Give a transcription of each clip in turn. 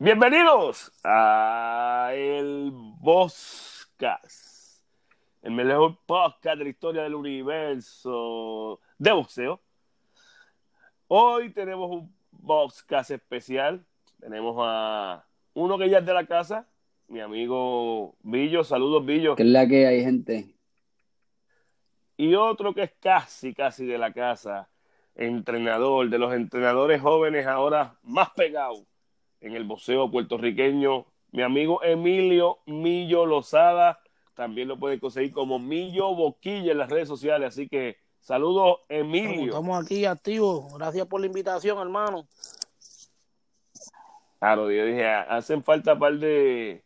Bienvenidos a el Boscas, el mejor podcast de la historia del universo de boxeo. Hoy tenemos un Boscas especial. Tenemos a uno que ya es de la casa, mi amigo Billo. Saludos, Billo. Que es la que hay, gente. Y otro que es casi, casi de la casa, entrenador, de los entrenadores jóvenes ahora más pegados en el boxeo puertorriqueño, mi amigo Emilio Millo Lozada. También lo puede conseguir como Millo Boquilla en las redes sociales. Así que saludos, Emilio. Estamos aquí activos. Gracias por la invitación, hermano. Claro, yo dije, hacen falta un par de,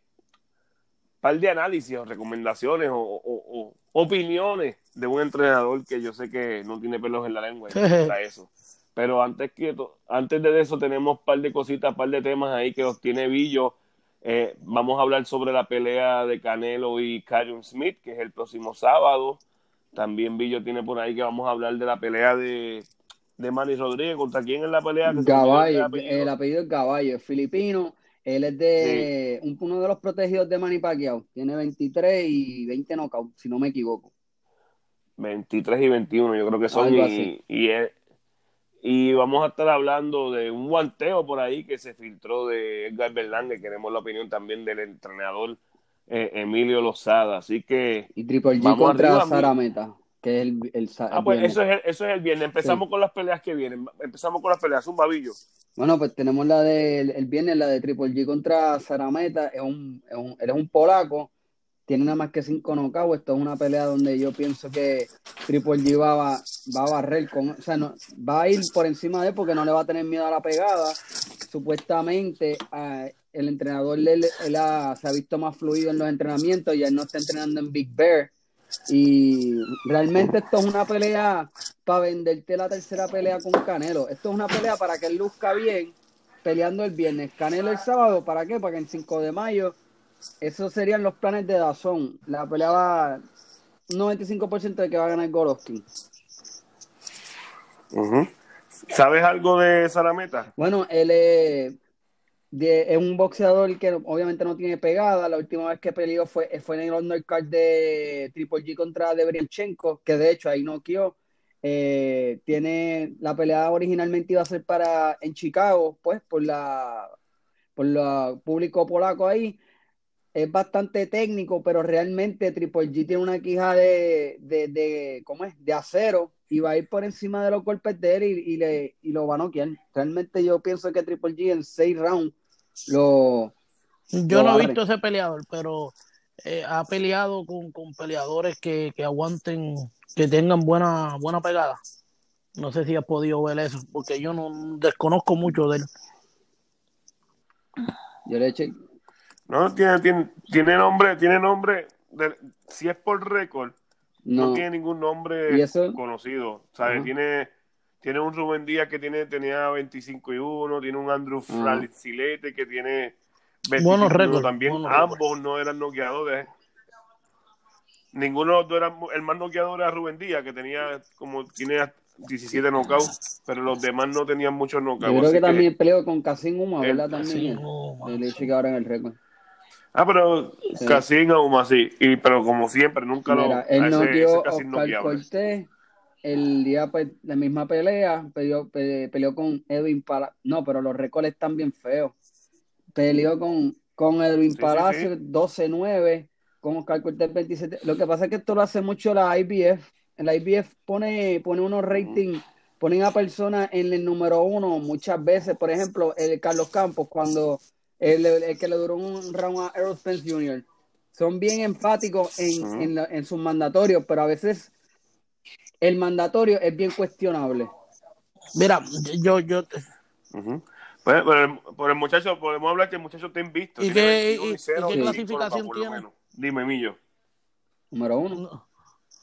par de análisis o recomendaciones o, o, opiniones de un entrenador que yo sé que no tiene pelos en la lengua para eso. Pero antes, que, antes de eso tenemos un par de cositas, un par de temas ahí que los tiene Billo. Eh, vamos a hablar sobre la pelea de Canelo y Kyron Smith, que es el próximo sábado. También Billo tiene por ahí que vamos a hablar de la pelea de, de Manny Rodríguez. ¿Contra quién es la pelea? Caballo, el apellido, es Caballo, es filipino. Él es de uno de los protegidos de Manny Pacquiao. Tiene 23 y 20 knockouts, si no me equivoco. 23 y 21, yo creo que son. Y, y, es, y vamos a estar hablando de un guanteo por ahí que se filtró de Edgar Berlanga. Queremos la opinión también del entrenador eh, Emilio Lozada. Así que. Y Triple G contra Sarameta, que es el, el, Ah, pues eso es el, eso es el viernes. Empezamos con las peleas que vienen. Empezamos con las peleas. Un babillo. Bueno, pues tenemos la del el viernes, la de Triple G contra Sarameta. Es un, es un, eres un polaco tiene nada más que cinco knockouts. Esto es una pelea donde yo pienso que Triple G va, va, a barrer con, o sea, no, va a ir por encima de él porque no le va a tener miedo a la pegada. Supuestamente el entrenador él, se ha visto más fluido en los entrenamientos y él no está entrenando en Big Bear. Y realmente esto es una pelea para venderte la tercera pelea con Canelo. Esto es una pelea para que él luzca bien peleando el viernes. Canelo el sábado, ¿para qué? Para que el 5 de mayo esos serían los planes de Dazón. La pelea va 95% de que va a ganar Golovkin. ¿Sabes algo de Sarameta? Bueno, él es, un boxeador que obviamente no tiene pegada. La última vez que peleó fue, fue en el undercard de Triple G contra Debrianchenko, que de hecho ahí no quedó. Eh, tiene la pelea originalmente iba a ser para en Chicago, pues por la por el público polaco ahí, es bastante técnico, pero realmente Triple G tiene una quija de, de, de, ¿cómo es? de acero y va a ir por encima de los golpes de él y, le, y lo va a noquear. Realmente yo pienso que Triple G en seis rounds lo... Yo no he visto ese peleador, pero eh, ha peleado con, con peleadores que, que, aguanten, que tengan buena, buena pegada. No sé si has podido ver eso, porque yo no desconozco mucho de él. Yo le eché, no, tiene, tiene, tiene nombre, tiene nombre, de, si es por récord, no. tiene ningún nombre conocido. ¿sabes? Tiene, tiene un Rubén Díaz que tiene, tenía 25 y 1, tiene un Andrew uh que tiene 25 bueno, también. Ambos no eran noqueadores. Ninguno era el más noqueador era Rubén Díaz, que tenía como tiene 17 knockouts, pero los demás no tenían muchos knockouts. Yo creo que también peleó con Casim Uma, ¿verdad? También. El hecho que ahora en el récord. Ah, pero casi aún así. Y, pero como siempre, nunca lo. Él no dio Oscar Cortés. El día, pues, la misma pelea, peleó, peleó con Edwin Palacio. No, pero los récords están bien feos. Peleó con, con Edwin Palacio 12-9, con Oscar Cortés 27. Lo que pasa es que esto lo hace mucho la IBF. La IBF pone, pone unos ratings, ponen a personas en el número uno muchas veces. Por ejemplo, el Carlos Campos, cuando el, que le duró un round a Errol Spence Jr. Son bien enfáticos en, en, sus mandatorios, pero a veces el mandatorio es bien cuestionable. Mira, yo, yo. pues, por, el, muchacho, podemos hablar que el muchacho te visto. ¿Y qué, y, qué clasificación tiene? Dime, Millo. Número uno.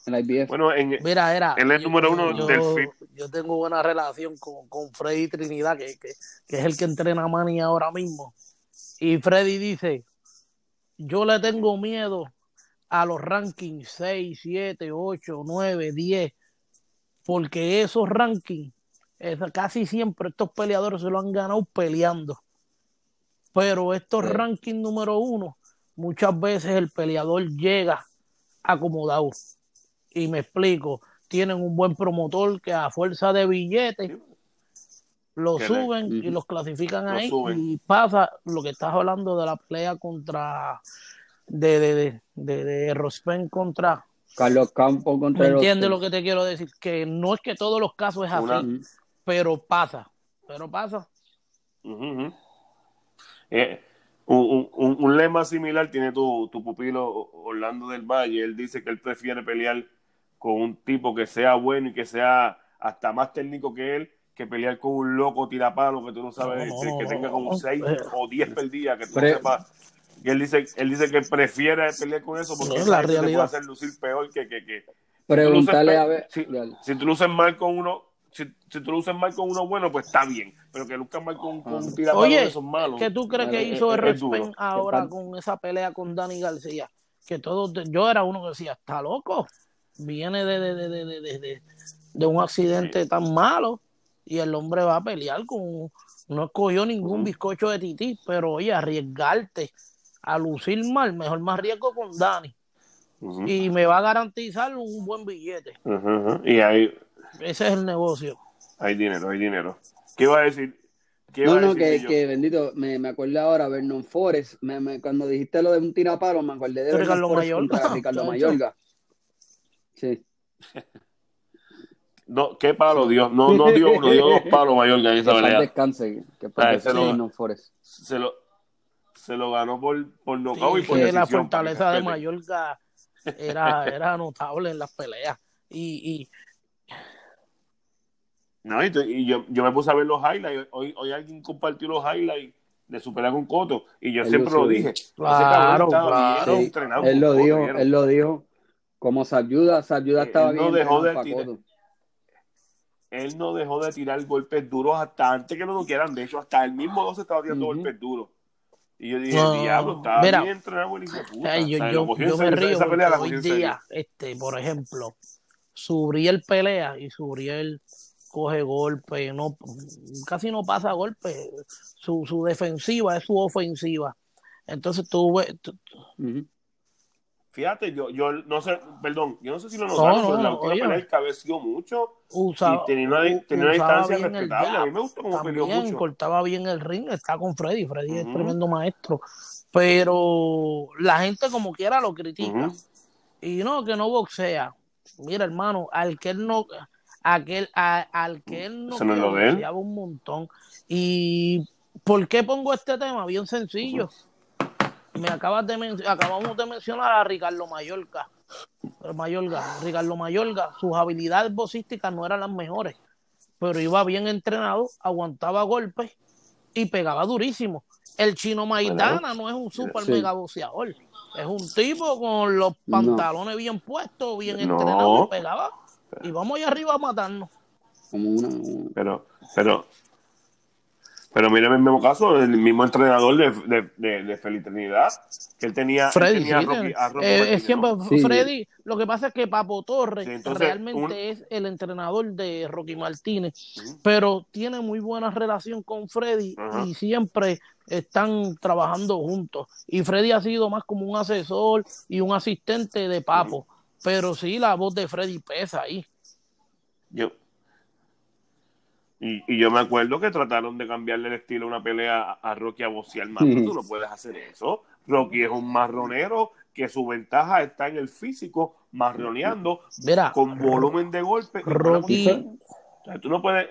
En la IBF. Bueno, en, Mira, era, él es número uno yo, del FIP. Yo tengo buena relación con, con Freddy Trinidad, que, que, que, es el que entrena a Manny ahora mismo. Y Freddy dice, yo le tengo miedo a los rankings 6, 7, 8, 9, 10, porque esos rankings, casi siempre estos peleadores se lo han ganado peleando. Pero estos Sí. rankings número uno, muchas veces el peleador llega acomodado. Y me explico, tienen un buen promotor que a fuerza de billetes lo Que le- suben y los clasifican Lo ahí suben. y pasa lo que estás hablando de la pelea contra de de de, de, de Rospen contra Carlos Campos contra ¿me los entiendes lo que te quiero decir? Que no es que todos los casos es así, Una- pero pasa, pero pasa. Eh, un, un- un lema similar tiene tu, tu pupilo Orlando del Valle. Él dice que él prefiere pelear con un tipo que sea bueno y que sea hasta más técnico que él que pelear con un loco tirapalo que tú no sabes, No, no, que, tenga como no. 6 o 10 perdidas que tú Pre- no sepas. Y él dice, él dice que prefiere pelear con eso porque la te puede realidad. hacer lucir peor que... que, que Preguntarle a ver. si, si tú luces mal con uno, si, si tú luces mal con uno bueno, pues está bien. Pero que luzcas mal con, con un tirapalo Oye, de esos malos. ¿qué tú crees que eh, hizo eh, el. Respen ahora con esa pelea con Dani García? Que todos, yo era uno que decía, está loco, viene de, de, de, de, de, de- de- de un accidente tan malo y el hombre va a pelear con, no escogió ningún bizcocho de tití, pero oye, arriesgarte a lucir mal, mejor más riesgo con Dani y me va a garantizar un buen billete. Y hay, Ese es el negocio. hay dinero, hay dinero. ¿Qué iba a decir? ¿Qué No, a no, decir que, bendito, me, me acordé ahora, Vernon Forest, me, me- cuando dijiste lo de un tirapalo, me acordé de Ricardo Mayorga, Ricardo. Mayorga. Sí. No, ¿Qué palo dio? No, no dio uno, dio dos palos Mayorga en esa pelea. descanse, que Ah, lo-. Se lo, se lo ganó por, por Sí, nocaut y por que decisión. la fortaleza de. Mallorca era, era notable en las peleas. Y, y No, y, yo, yo me puse a ver los highlights. Hoy, hoy alguien compartió los highlights de su pelea con Coto. Y yo Él siempre lo dije. Claro, estaba claro. bien Sí, Él lo dijo, él lo dijo. Como se ayuda, se ayuda Él estaba no bien dejó de. Él no dejó de tirar golpes duros hasta antes que lo noquearan. De hecho, hasta el mismo dos estaba tirando golpes duros. Y yo dije, No, diablo, estaba mira, bien entrenado de puta. ay, yo, O sea, yo- lo cogió en yo me río esa pelea hoy día, este, por ejemplo, Subriel pelea y Subriel coge golpe, no, casi no pasa golpe. Su, su defensiva es su ofensiva. Entonces tú. Fíjate, yo, yo no sé, perdón, yo no sé si lo No, notaron, no, pero en la no, última oye. pelea él cabeció mucho usaba, y tenía una, tenía distancia respetable. A mí me gustó cómo peleó mucho. cortaba bien el ring, está con Freddy, Freddy es tremendo maestro, pero la gente como quiera lo critica y no, que no boxea. Mira, hermano, al que él no, aquel, a- al que él no no boxeaba un montón. ¿Y por qué pongo este tema? Bien sencillo. Me acabas de men- acabamos de mencionar a Ricardo Mayorga. Mayorga, Ricardo Mayorga, sus habilidades boxísticas no eran las mejores, pero iba bien entrenado, aguantaba golpes y pegaba durísimo. El chino Maidana no es un super Sí. mega boxeador, es un tipo con los No. pantalones bien puestos, bien No. entrenado pegaba. Y vamos allá arriba a matarnos. Como una, una- Pero, pero, pero mira el mismo caso, el mismo entrenador de, de, de, de Feliz Trinidad, que él tenía, él Freddy, tenía a Rocky, a Rocky eh, Martínez, es siempre ¿no? Sí. Freddy. Lo que pasa es que Papo Torres Sí, entonces, realmente un- es el entrenador de Rocky Martínez, pero tiene muy buena relación con Freddy Ajá. y siempre están trabajando juntos. Y Freddy ha sido más como un asesor y un asistente de Papo, pero sí la voz de Freddy pesa ahí. Yo, y, y yo me acuerdo que trataron de cambiarle el estilo a una pelea a, a Rocky a boxear más. Tú no puedes hacer eso. Rocky es un marronero que su ventaja está en el físico, marroneando, Mira, con volumen de golpe. Rocky. O sea, tú no puedes,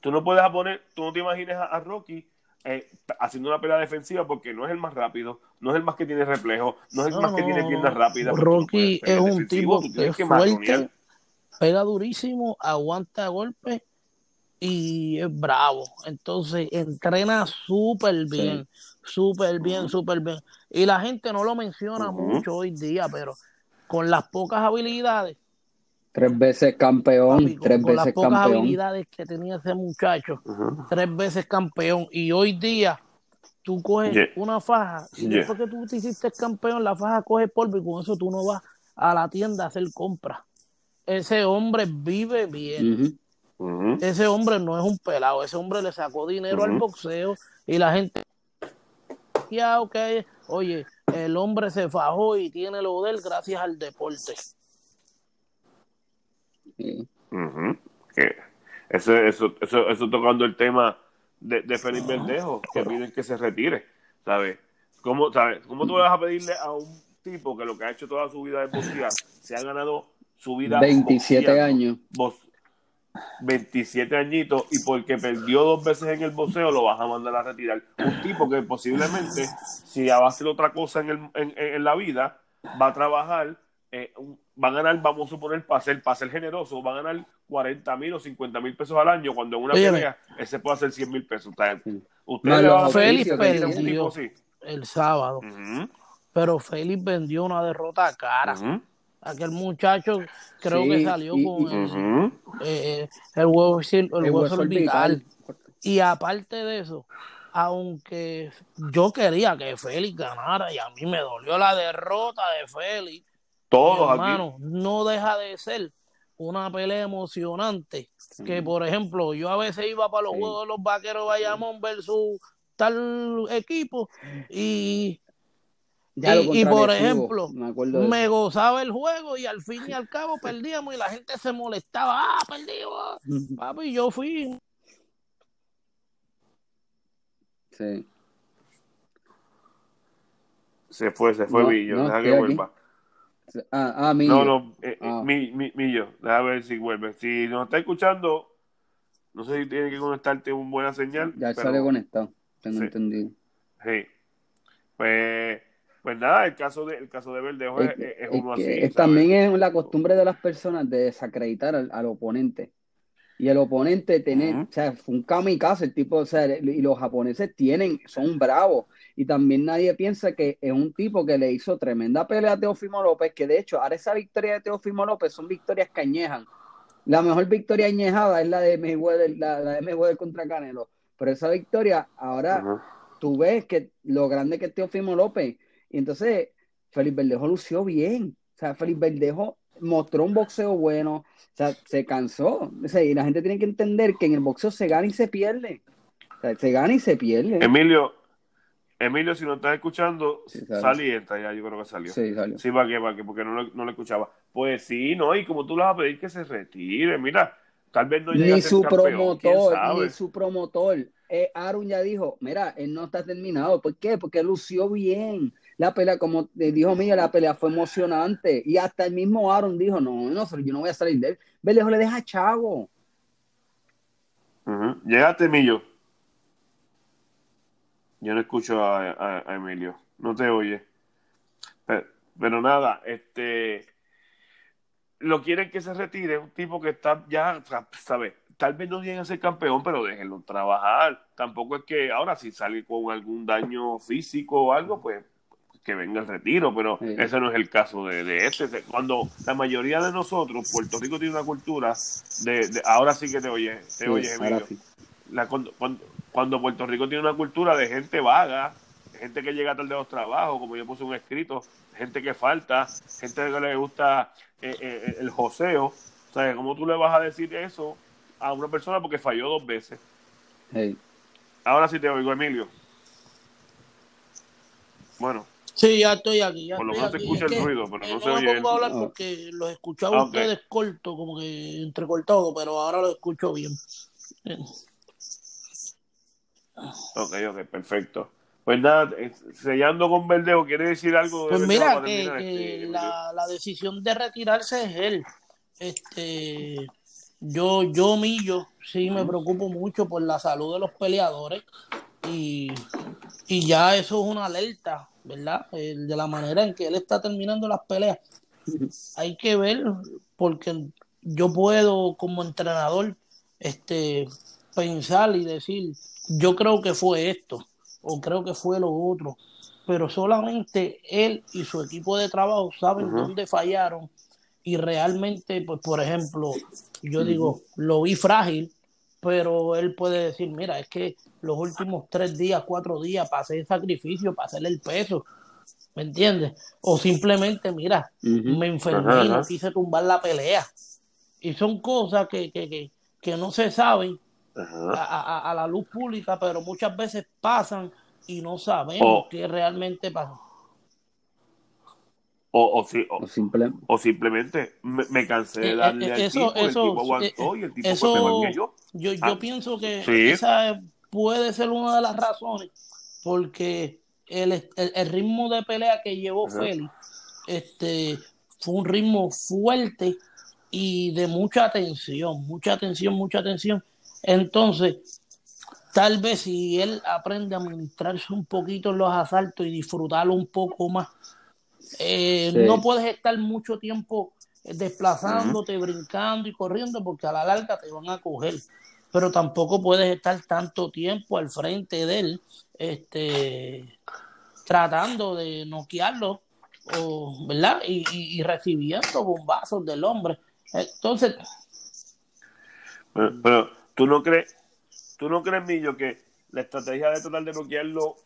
tú no puedes poner, tú no te imagines a, a Rocky eh, haciendo una pelea defensiva porque no es el más rápido, no es el más que tiene reflejo, no es el No, más que tiene piernas rápidas. no Rocky es un tipo que fuerte, pega durísimo, aguanta golpes y es bravo. Entonces entrena súper bien, súper bien, súper bien. Y la gente no lo menciona mucho hoy día, pero con las pocas habilidades, tres veces campeón, papi, con, tres con las veces pocas campeón. habilidades que tenía ese muchacho, tres veces campeón. Y hoy día tú coges Yeah. una faja y Yeah. después que tú te hiciste campeón, la faja coge polvo y con eso tú no vas a la tienda a hacer compras. Ese hombre vive bien. Ese hombre no es un pelado. Ese hombre le sacó dinero al boxeo y la gente bellaqueado que oye, el hombre se fajó y tiene lo de él gracias al deporte. Que Eso, eso, eso, eso tocando el tema de, de Félix Verdejo, que piden que se retire, ¿sabes? ¿Cómo, ¿sabes? ¿Cómo tú vas a pedirle a un tipo que lo que ha hecho toda su vida es boxear, se ha ganado su vida 27 boxeando, años. box- 27 añitos y porque perdió dos veces en el boxeo lo vas a mandar a retirar. Un tipo que posiblemente, si va a hacer otra cosa en, el, en, en la vida, va a trabajar, eh, va a ganar, vamos a suponer, para ser, para ser generoso, va a ganar 40 mil o 50 mil pesos al año, cuando en una pelea ese puede hacer 100 mil pesos. Le a pedir Félix perdió. tipo así. el sábado. Pero Félix vendió una derrota cara. Aquel muchacho creo Sí, que salió y- con y- el, eh, el huevo, el El hueso hueso orbital. orbital. Y aparte de eso, aunque yo quería que Félix ganara y a mí me dolió la derrota de Félix, Todos aquí. hermano, no deja de ser una pelea emocionante. Que por ejemplo, yo a veces iba para los Sí. juegos de los vaqueros Bayamón versus tal equipo y Y- por ejemplo, me gozaba el juego y al fin y al cabo perdíamos y la gente se molestaba. Ah, perdimos. Papi, yo fui. Sí. Se fue, se fue No, Villo. no, deja que aquí. vuelva. Ah, ah, mi. No, no, eh, eh, Ah. mi, mi, Millo, déjame ver si vuelve. Si nos está escuchando, no sé si tiene que conectarte una buena señal. Ya pero, sale conectado, tengo Sí. entendido. Sí. Pues, pues nada, el caso de, el caso de Verdejo es, Es, es- uno que así. también es la costumbre de las personas de desacreditar al, al oponente. Y el oponente tiene, Ujú. o sea, fue un kamikaze, el tipo, o sea, y los japoneses tienen, son bravos. Y también nadie piensa que es un tipo que le hizo tremenda pelea a Teófimo López, que de hecho, ahora esa victoria de Teófimo López son victorias que añejan. La mejor victoria añejada es la de Mayweather, la, la de Mayweather contra Canelo. Pero esa victoria, ahora tú ves que lo grande que es Teófimo López. Y entonces, Félix Verdejo lució bien. O sea, Félix Verdejo mostró un boxeo bueno. O sea, se cansó. O sea, y la gente tiene que entender que en el boxeo se gana y se pierde. O sea, se gana y se pierde. Emilio, Emilio, si nos estás escuchando, Sí, sale. sal y entra ya, yo creo que salió. Sí, salió. Sí, para qué, para qué, porque no lo, no lo escuchaba. Pues sí, no, y como tú le vas a pedir que se retire, mira, tal vez no llegue a Ni ser su campeón, promotor, ni su promotor. Eh, Aaron ya dijo, mira, él no está terminado. ¿Por qué? Porque lució bien. La pelea, como dijo Miguel, la pelea fue emocionante. Y hasta el mismo Aaron dijo, no, no, yo no voy a salir de él. Le deja chavo. Ujú. Llegaste, Emilio. Yo no escucho a, a- a Emilio, no te oye. Pero, nada, este lo quieren que se retire, un tipo que está ya, ¿sabes? Tal vez no llegue a ser campeón, pero déjenlo trabajar. Tampoco es que ahora si sale con algún daño físico o algo, pues que venga el retiro, pero Sí. ese no es el caso de, de este. Cuando la mayoría de nosotros, Puerto Rico tiene una cultura de, de- ahora sí que te oye, te Sí, oyes, ahora Emilio sí. la- cuando, cuando, cuando Puerto Rico tiene una cultura de gente vaga, gente que llega tarde a los trabajos, como yo puse un escrito, gente que falta, gente que le gusta eh, eh, el joseo. ¿Sabes? ¿Cómo tú le vas a decir eso a una persona porque falló dos veces? Hey. Ahora sí te oigo, Emilio. Bueno, Sí, ya estoy aquí. Ya por lo menos se escucha Es el que, ruido, pero no no se oye. pongo a hablar Ah. porque los escuchaba Ah, ok. ustedes corto, como que entrecortado, pero ahora lo escucho bien. Ok, ok, perfecto. Pues nada, sellando con Verdejo, ¿quiere decir algo de Pues mira, que, este, Emilio? la, la decisión de retirarse es él. Este, yo, yo, Millo, sí me preocupo mucho por la salud de los peleadores y, y ya eso es una alerta, ¿verdad? Eh, de la manera en que él está terminando las peleas. Hay que ver, porque yo puedo como entrenador este, pensar y decir, yo creo que fue esto, o creo que fue lo otro, pero solamente él y su equipo de trabajo saben dónde fallaron y realmente, pues por ejemplo, yo digo, lo vi frágil, pero él puede decir, mira, es que los últimos tres días, cuatro días, pasé el sacrificio para hacerle el peso, ¿me entiendes? O simplemente, mira, me enfermé Ajá, y no quise tumbar la pelea. Y son cosas que, que, que, que no se saben a, a- a la luz pública, pero muchas veces pasan y no sabemos O- qué realmente pasó. O, o, si- o- O simple- o simplemente me, me cansé de Eh, darle eh, eso- tipo, el tipo aguantó eh, y el tipo eso- pues, me yo. Yo, yo Ah, pienso que sí. esa puede ser una de las razones, porque el, el, el ritmo de pelea que llevó Ajá. Félix este, fue un ritmo fuerte y de mucha tensión, mucha tensión, mucha tensión. Entonces, tal vez si él aprende a administrarse un poquito en los asaltos y disfrutarlo un poco más, eh, Sí. no puedes estar mucho tiempo desplazándote, brincando y corriendo porque a la larga te van a coger. Pero tampoco puedes estar tanto tiempo al frente de él, este, tratando de noquearlo, o, ¿verdad? Y, y- y recibiendo bombazos del hombre. Entonces, Pero, pero, tú no crees, tú no crees, Millo, que la estrategia de tratar de noquearlo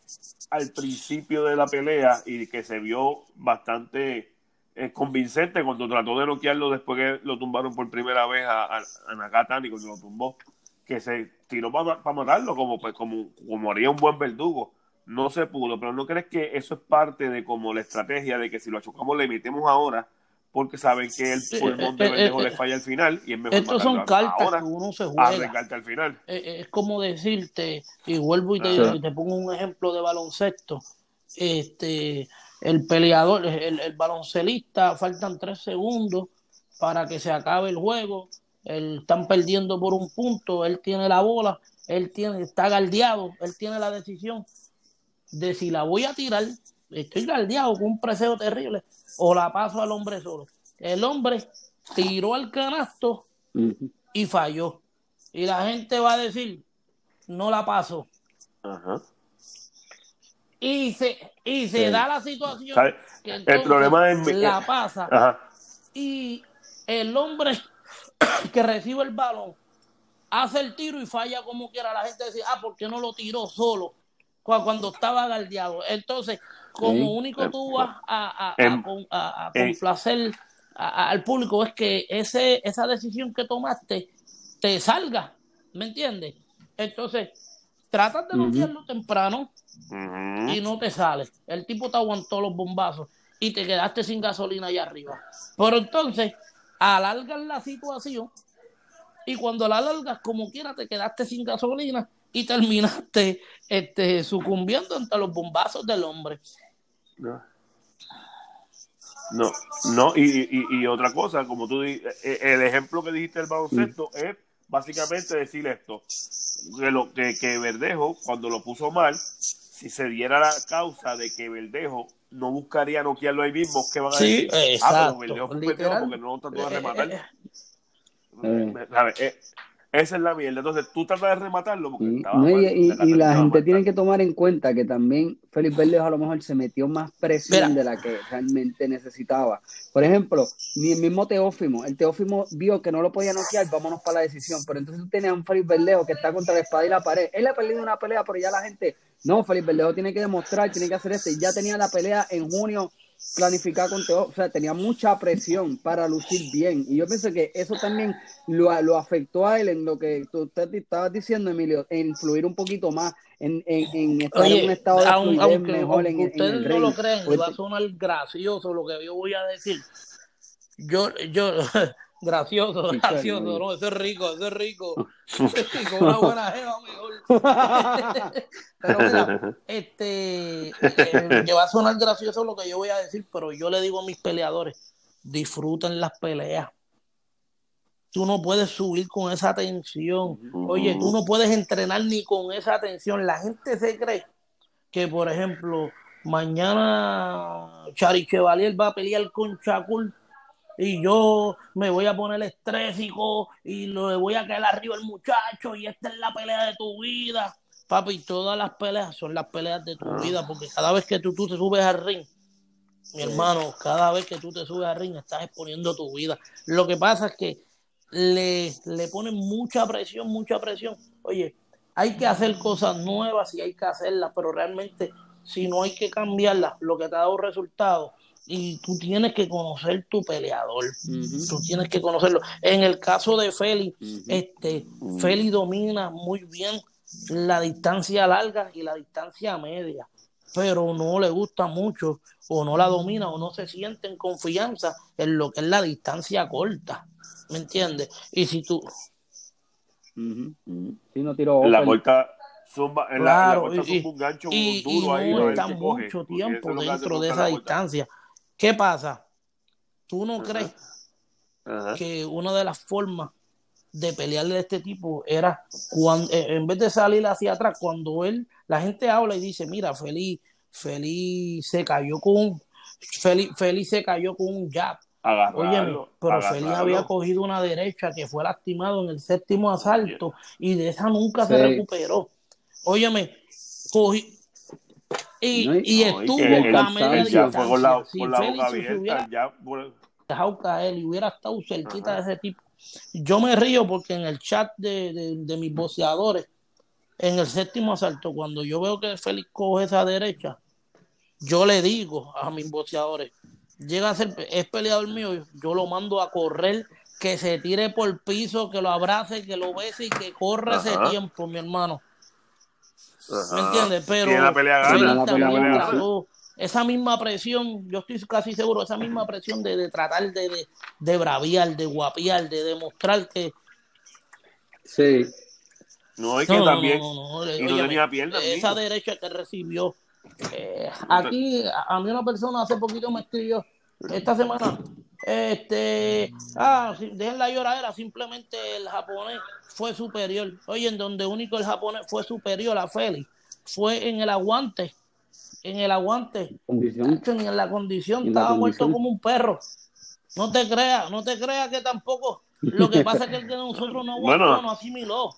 al principio de la pelea y que se vio bastante eh, convincente cuando trató de noquearlo después que lo tumbaron por primera vez a, a, a Nakatani cuando lo tumbó, que se tiró para matarlo como, pues, como, como haría un buen verdugo. No se pudo, pero ¿no crees que eso es parte de como la estrategia de que si lo achocamos le metemos ahora porque saben que el Sí, pulmón eh, de eh, eh, le falla al final y es mejor estos son cartas ahora que uno se a juega. al final. Es como decirte, y vuelvo y te, y te pongo un ejemplo de baloncesto. Este, el peleador, el, el baloncelista, faltan tres segundos para que se acabe el juego. Él, están perdiendo por un punto, él tiene la bola, él tiene, está galdeado, él tiene la decisión de si la voy a tirar, estoy galdeado con un preseo terrible, o la paso al hombre solo. El hombre tiró al canasto y falló. Y la gente va a decir, no la pasó. Ajá. Y se, y se Sí. da la situación que El problema es mi- la pasa Ajá. y el hombre que recibe el balón hace el tiro y falla como quiera. La gente dice, ah, ¿por qué no lo tiró solo cu- cuando estaba galdeado? Entonces, como único Eh, tú vas a, a- a em, eh. complacer al público es que ese, esa decisión que tomaste te salga, ¿me entiendes? Entonces, tratas de Ujú. noquearlo temprano Ujú. y no te sale. El tipo te aguantó los bombazos y te quedaste sin gasolina allá arriba. Pero entonces, alargas la situación y cuando la alargas, como quiera, te quedaste sin gasolina y terminaste este, sucumbiendo ante los bombazos del hombre. No. No, no, y, y, y otra cosa, como tú di- eh, el ejemplo que dijiste del baloncesto es básicamente decir esto, que, lo, que, que Verdejo, cuando lo puso mal, si se diera la causa de que Verdejo no buscaría noquearlo ahí mismo, ¿qué van a Sí, decir? Ah, pero Verdejo fue porque no lo trató de Eh, rematar. eh, Eh. ¿Sabes? Eh, esa es la mierda. Entonces tú tratas de rematarlo porque Sí, estaba no, y, mal, y- la y carta la estaba gente tiene que tomar en cuenta que también Félix Verdejo a lo mejor se metió más presión Mira. de la que realmente necesitaba. Por ejemplo, ni el mismo Teófimo, el Teófimo vio que no lo podía noquear, vámonos para la decisión. Pero entonces tú tenías a un Félix Verdejo que está contra la espada y la pared. Él ha perdido una pelea, pero ya la gente, no, Félix Verdejo tiene que demostrar, tiene que hacer esto. Y ya tenía la pelea en junio planificada con Teófimo, o sea, tenía mucha presión para lucir bien. Y yo pienso que eso también lo, lo afectó a él en lo que tú usted te estabas diciendo, Emilio, en influir un poquito más, en, en, en estar en un Oye, estado de aun- aunque, mejor en, aunque en ustedes el no lo y Pues, va a sonar gracioso lo que yo voy a decir. Yo, yo, gracioso, gracioso, no, eso es rico, eso es rico. Con una buena jeva mejor. pero mira, este, eh, que va a sonar gracioso lo que yo voy a decir, pero yo le digo a mis peleadores, disfruten las peleas. Tú no puedes subir con esa tensión. Oye, tú no puedes entrenar ni con esa tensión. La gente se cree que, por ejemplo, mañana Chari Chevalier va a pelear con Chacul y yo me voy a poner estrésico y le voy a caer arriba al muchacho y esta es la pelea de tu vida. Papi, todas las peleas son las peleas de tu Ah. vida porque cada vez que tú, tú te subes al ring, mi hermano, cada vez que tú te subes al ring estás exponiendo tu vida. Lo que pasa es que le, le ponen mucha presión, mucha presión. Oye, hay que hacer cosas nuevas y hay que hacerlas, pero realmente si no hay que cambiarlas, lo que te ha dado resultado, y tú tienes que conocer tu peleador, Ujú. tú tienes que conocerlo. En el caso de Félix, Ujú. este, Félix domina muy bien la distancia larga y la distancia media, pero no le gusta mucho o no la domina o no se siente en confianza en lo que es la distancia corta. ¿Me entiendes? Y si tú... Sí, no tiró En la corta zumba, en la, en la Claro, corta y, zumba un gancho y- y duro ahí. no a ver está coge, mucho tiempo dentro de esa corta. ¿Qué pasa? ¿Tú no crees que una de las formas de pelearle de este tipo era cuando en vez de salir hacia atrás, cuando él, la gente habla y dice, mira, Feliz, Feliz se cayó con un, Feliz, Feliz se cayó con un jab. Agarrarlo, pero Feliz agarrarlo. había cogido una derecha que fue lastimado en el séptimo asalto y de esa nunca se recuperó. Óyeme, cogí y, No, estuvo que él- a cansancio. media él ya fue con la. Si con la Félix boca abierta, hubiera ya por- dejado caer y hubiera estado cerquita Ajá. de ese tipo. Yo me río porque en el chat de, de, de mis boxeadores, en el séptimo asalto, cuando yo veo que Félix coge esa derecha, yo le digo a mis boxeadores, llega a ser, es peleador mío, yo lo mando a correr, que se tire por el piso, que lo abrace, que lo bese y que corra ese tiempo, mi hermano. ¿Me entiendes? Pero Tiene la pelea Félix gana. gana. Tiene la también pelea gana. trató esa misma presión, yo estoy casi seguro, esa misma presión de, de tratar de, de, de braviar, de guapiar, de demostrar que Sí. No, es que no, también. no, no, no, y no óyeme, tenía piernas, esa mismo. derecha que recibió. eh, aquí, a a mí una persona hace poquito me escribió, esta semana, este, ah, sí, dejen la lloradera, simplemente el japonés fue superior. Oye, en donde único el japonés fue superior a Félix, fue en el aguante, en el aguante, Condición. En la condición, En la estaba muerto condición. como un perro. No te creas, no te creas que tampoco. Lo que pasa es que el de nosotros no aguantó, Bueno. no asimiló.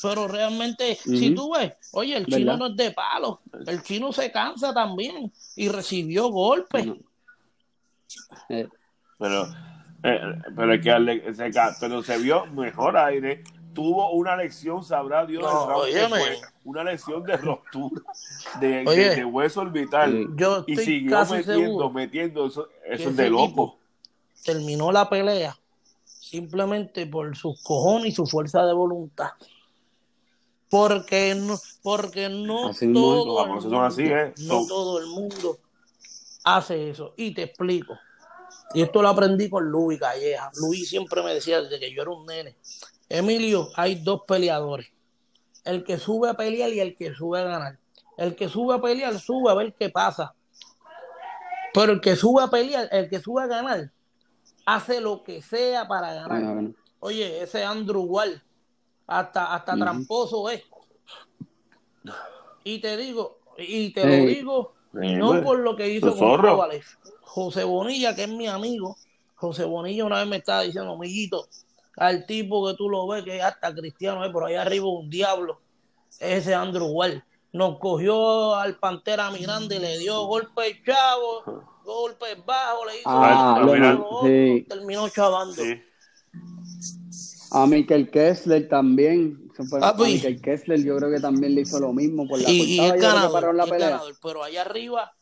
Pero realmente, si tú ves, oye, el chino no es de palo. El chino se cansa también y recibió golpes. Pero, eh, pero es que darle ese pero se vio mejor aire. Tuvo una lección, sabrá Dios, No, fue, una lección de ruptura de, de- de hueso orbital. Yo Y siguió casi metiendo, metiendo. Eso, eso es de loco. terminó la pelea simplemente por sus cojones y su fuerza de voluntad. Porque no, porque no Así todo el mundo, así, ¿eh? no todo el mundo hace eso. Y te explico. Y esto lo aprendí con Luis Calleja. Luis siempre me decía desde que yo era un nene, Emilio, hay dos peleadores. El que sube a pelear y el que sube a ganar. El que sube a pelear sube a ver qué pasa. Pero el que sube a pelear, el que sube a ganar, hace lo que sea para ganar. bueno, bueno. Oye, ese Andrew Wall, hasta, hasta tramposo es. Y te digo, y te lo digo, Sí, no pues, por lo que hizo los con. José Bonilla, que es mi amigo, José Bonilla una vez me estaba diciendo, amiguito, al tipo que tú lo ves, que es hasta cristiano, eh, por ahí arriba un diablo, ese Andrew Wall. Nos cogió al Pantera Miranda y le dio golpes chavos, golpes bajos, le hizo Ah, esto, lo- lo otro, sí. terminó chavando. Sí. A Michael Kessler también. Ah, a pues. Michael Kessler yo creo que también le hizo lo mismo por la y, y portada. creo que ganador, la y pelea. ganador, pero allá arriba,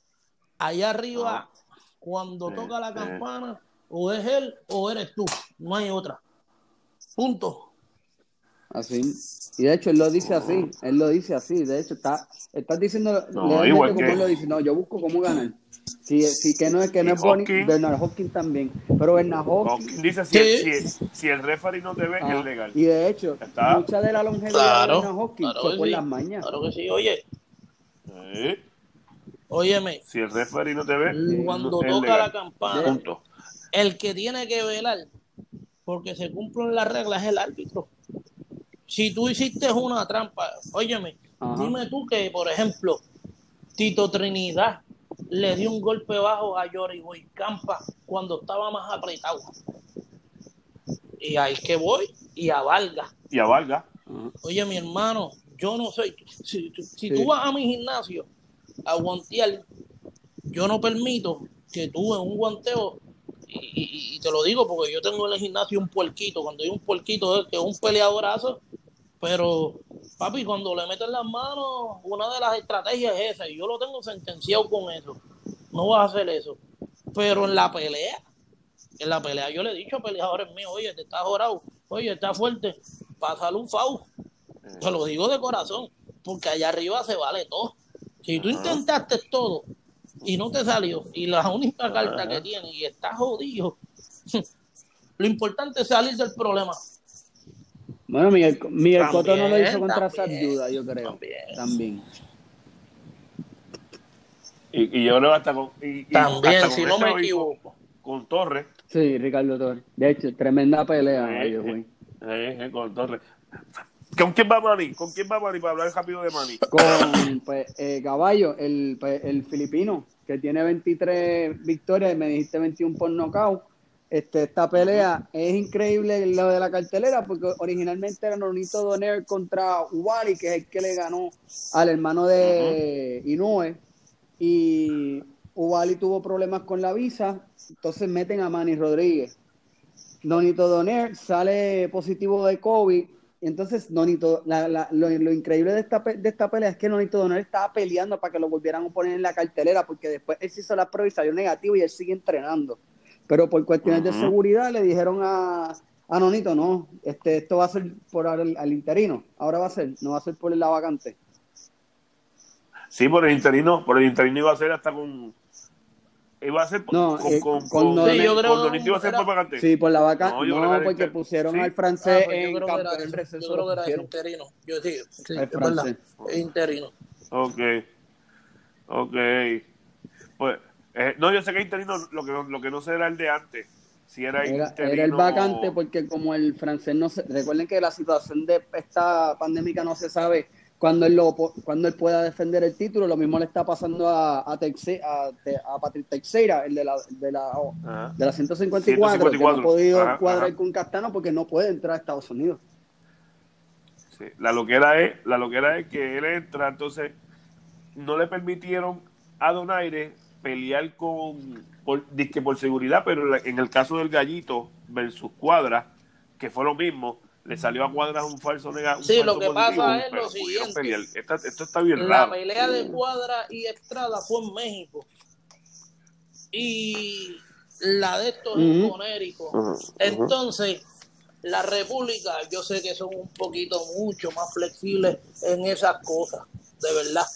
allá arriba, cuando Sí, toca la sí. campana, o es él o eres tú, no hay otra. Punto. Así. Y de hecho él lo dice así, él lo dice así, de hecho está, estás diciendo No, igual como que- él lo dice, no, yo busco cómo ganar. Sí, sí que no es que no es bonito, Hopkins. Bernard Hopkins también, pero Bernard Hopkins, Hopkins dice: si, el, si, si el referee no te ve, ah, es legal. y de hecho, Está. mucha de la longevidad Claro, de Bernard Hopkins claro fue por sí, las mañas. claro que sí. Oye, Sí. óyeme, Si el referee no te ve, cuando es toca legal. la campana, Punto. el que tiene que velar, porque se cumplen las reglas, es el árbitro. Si tú hiciste una trampa, óyeme, Ajá. dime tú que, por ejemplo, Tito Trinidad le dio un golpe bajo a Yori Campa cuando estaba más apretado. Y ahí que voy y a Valga. Y a Valga. Ajá. Oye, mi hermano, yo no soy. Si, si Sí. tú vas a mi gimnasio a guantear, yo no permito que tú en un guanteo, y, te lo digo porque yo tengo en el gimnasio un puerquito. Cuando hay un puerquito es que es un peleadorazo, pero papi, cuando le meten las manos, una de las estrategias es esa, y yo lo tengo sentenciado con eso. No vas a hacer eso. Pero en la pelea, en la pelea yo le he dicho a peleadores míos, oye, te estás jorado, oye, está fuerte, pásale un FAU. Te lo digo de corazón, porque allá arriba se vale todo. Si tú intentaste todo y no te salió, y la única carta que tienes y estás jodido, lo importante es salir del problema. Bueno, Miguel, Miguel Cotto no lo hizo contra también, Duda, yo creo. también. También. Y, y yo creo hasta con. y- También, hasta si con no me equivoco. Con Torres. Sí, Ricardo Torres. De hecho, tremenda pelea. Eh, eh, eh, con Torres. ¿Con quién va Manny? ¿Con quién va Manny para hablar rápido de Manny? Con pues, eh, Caballo, el, pues, el filipino, que tiene 23 victorias y me dijiste 21 por nocaut. Este, esta pelea es increíble lo de la cartelera porque originalmente era Nonito Doner contra Wally, que es el que le ganó al hermano de Inoue. Y Wally tuvo problemas con la visa, entonces meten a Manny Rodríguez. Nonito Doner sale positivo de COVID. Entonces, Nonito, la- la- lo, lo increíble de esta, de esta pelea es que Nonito Doner estaba peleando para que lo volvieran a poner en la cartelera, porque después él se hizo la prueba y salió negativo y él sigue entrenando. Pero por cuestiones de seguridad le dijeron a, a Nonito, no, este, esto va a ser por al, al interino, ahora va a ser, no va a ser por la vacante. Sí, por el interino. Por el interino iba a ser hasta con. Iba a ser por- No, con, eh, con, con con, Sí, yo creo con Donito iba a ser vacante. Sí, por la vacante. No, No, porque inter- pusieron sí. al Ah, francés pues yo en creo que era en receso. Yo creo que era pusieron. interino. Yo sí, sí, El es verdad. francés. Es interino. Ok. Ok. Pues, eh, no, yo sé que interino, lo que, lo que no sé era el de antes. Si era, Era, interino. era el vacante porque como el francés no se... Recuerden que la situación de esta pandémica no se sabe cuándo él, lo, cuándo él pueda defender el título. Lo mismo le está pasando a, a, Texe- a, Te- a Patrick Teixeira, el de la, de la, Ajá. de la 154, que no ha 154, podido ajá, cuadrar ajá. con Castano porque no puede entrar a Estados Unidos. Sí, La loquera es, la loquera es que él entra, entonces no le permitieron a Donaire pelear con por, dizque por seguridad, pero en el caso del gallito versus Cuadra, que fue lo mismo, le salió a Cuadra un falso negativo. Sí, lo que pasa es lo siguiente. Esta- esto está bien La raro. pelea de Cuadra y Estrada fue en México. Y la de estos en Ujú. Conérico. Entonces, la República, yo sé que son un poquito mucho más flexibles en esas cosas, de verdad.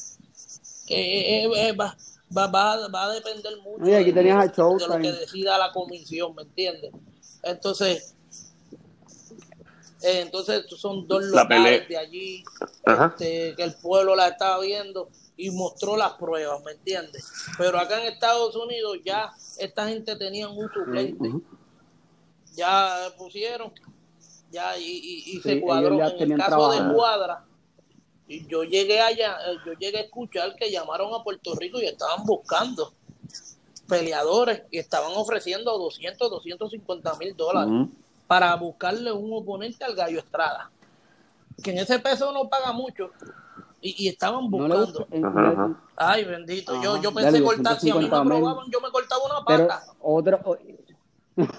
Eh, eh, eh, va, va, va, va a depender mucho Oye, aquí de, tenías a de lo que decida la comisión, ¿me entiendes? Entonces, eh, entonces son dos La locales pelea. de allí este, que el pueblo la estaba viendo y mostró las pruebas, ¿me entiendes? Pero acá en Estados Unidos ya esta gente tenía un suplente, ya pusieron, ya y, y, y Sí, se cuadró. En el caso trabajo. de Cuadra, y yo llegué allá, eh, yo llegué a escuchar que llamaron a Puerto Rico y estaban buscando peleadores y estaban ofreciendo 200, 250 mil dólares. Para buscarle un oponente al Gallo Estrada, que en ese peso no paga mucho, y, y estaban buscando. eh, Ajá, ajá. Ay, bendito, yo, Ajá, yo pensé dale, cortar, si a mí me 250 mil. probaban, yo me cortaba una Pero pata. otro...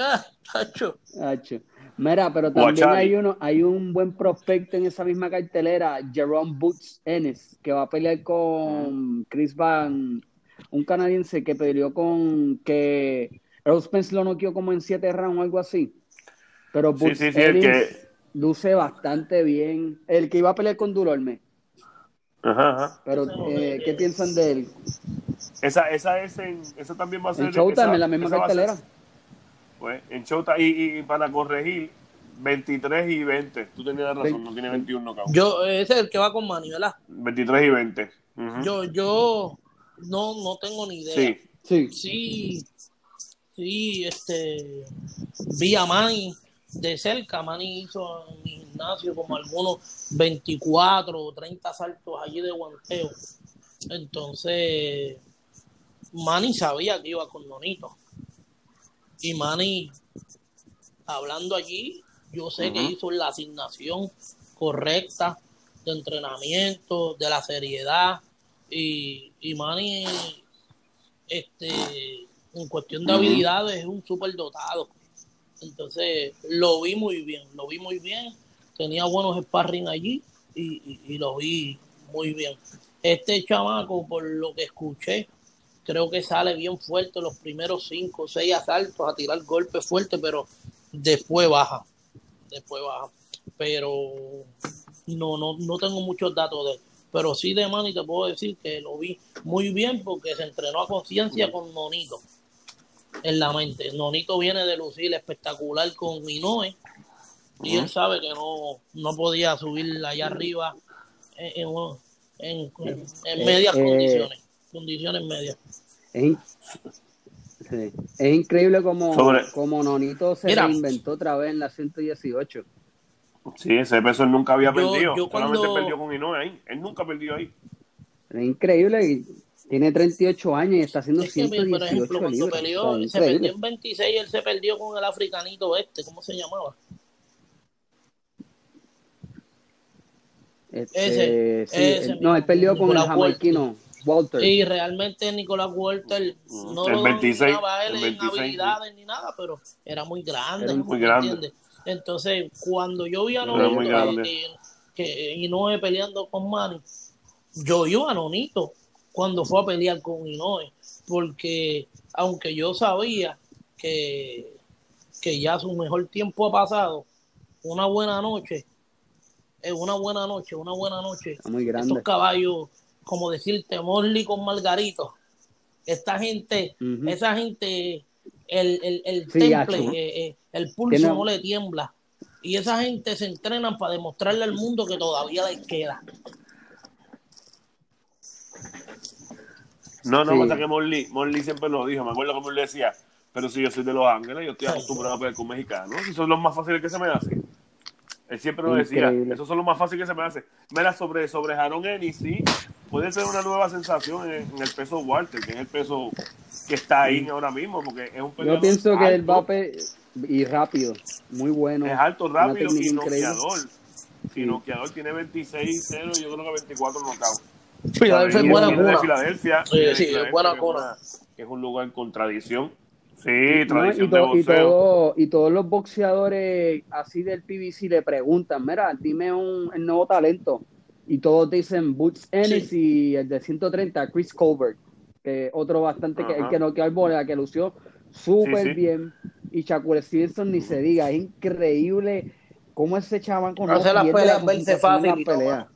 Ah, tacho. Hacho. Mira, pero también hay uno, hay un buen prospecto en esa misma cartelera, Jerome Boots Ennis, que va a pelear con Chris Van, un canadiense que peleó con que Earl Spence lo noqueó como en siete rounds o algo así. Pero Sí, sí, sí, que. luce bastante bien. El que iba a pelear con Dulorme. Ajá, ajá. Pero, eh, ¿qué piensan de él? Esa, esa es en, esa también va a ser En Showtime, esa- en la misma cartelera. Pues en Showtime, y, y para corregir, 23 y 20. Tú tenías razón, no tiene 21 cabrón. Yo, ese es el que va con Manny, ¿verdad? 23 y 20. Ujú. Yo, yo no, no tengo ni idea. Sí. Sí. Sí, sí, este, vi a Manny de cerca. Manny hizo en mi gimnasio como algunos 24 o 30 saltos allí de guanteo. Entonces, Manny sabía que iba con Nonito. Y Manny, hablando allí, yo sé que hizo la asignación correcta de entrenamiento, de la seriedad. Y, y Manny este, en cuestión de habilidades es un súper dotado. Entonces, lo vi muy bien, lo vi muy bien. Tenía buenos sparring allí y, lo vi muy bien. Este chamaco, por lo que escuché, creo que sale bien fuerte los primeros cinco o seis asaltos a tirar golpes fuertes, pero después baja. Después baja. Pero no, no, no tengo muchos datos de él. Pero sí de Manny te puedo decir que lo vi muy bien porque se entrenó a conciencia con Nonito en la mente. Nonito viene de lucir espectacular con Inoue y él sabe que no, no podía subir allá arriba en, en, en, medias eh, condiciones, condiciones medias. Es, es increíble como, como Nonito se reinventó otra vez en la 118. Sí, ese peso él nunca había perdido. Solamente perdió con Inoue ahí. Él nunca perdió ahí. Es increíble. Y tiene 38 años y está haciendo es que, 118 por ejemplo, cuando peleó, se perdió en 26 él se perdió con el africanito este. ¿Cómo se llamaba? Este, ese, ese, no, él perdió con el jamaiquino. Walter. Sí, realmente Nicolás Walter no lo 26, él en habilidades ni nada, pero era muy grande. Era muy grande. Entonces, cuando yo vi a Nonito que, Inoue peleando con Manny, yo iba a Nonito cuando fue a pelear con Inoue, porque aunque yo sabía que, que ya su mejor tiempo ha pasado, una buena noche, es una buena noche, una buena noche. Muy grande. Estos caballos, como decirte, Morley con Margarito, esta gente, esa gente, el, el, el temple, eh, eh, el pulso no le tiembla. Y esa gente se entrenan para demostrarle al mundo que todavía les queda. No, no, pasa que Morley, Morley siempre lo dijo. Me acuerdo que Morley decía, pero si yo soy de Los Ángeles, yo estoy acostumbrado a pelear con mexicanos. Y son los más fáciles que se me hace. Él siempre lo decía. Esos son los más fáciles que se me hace. Mira, sobre, sobre Jaron Ennis, sí, puede ser una nueva sensación en, el peso Walter, que es el peso que está ahí ahora mismo, porque es un peso Yo pienso que el Vape y rápido, muy bueno. Es alto, rápido y noqueador. Y noqueador tiene 26-0 yo creo que 24 knockouts. Filadelfia es buena cuna. Filadelfia, sí, sí, es buena cuna. Es un lugar con tradición. Sí, tradición y, de boxeo. Y, todos los boxeadores así del PBC le preguntan, mira, dime un el nuevo talento. Y todos dicen Boots Ennis y el de 130, Chris Colbert, que otro bastante, que, el que noqueó al bola, que lució súper bien. Y Shakur Stevenson ni se diga, es increíble cómo ese chaval con Hace las peleas verse fácil pelea.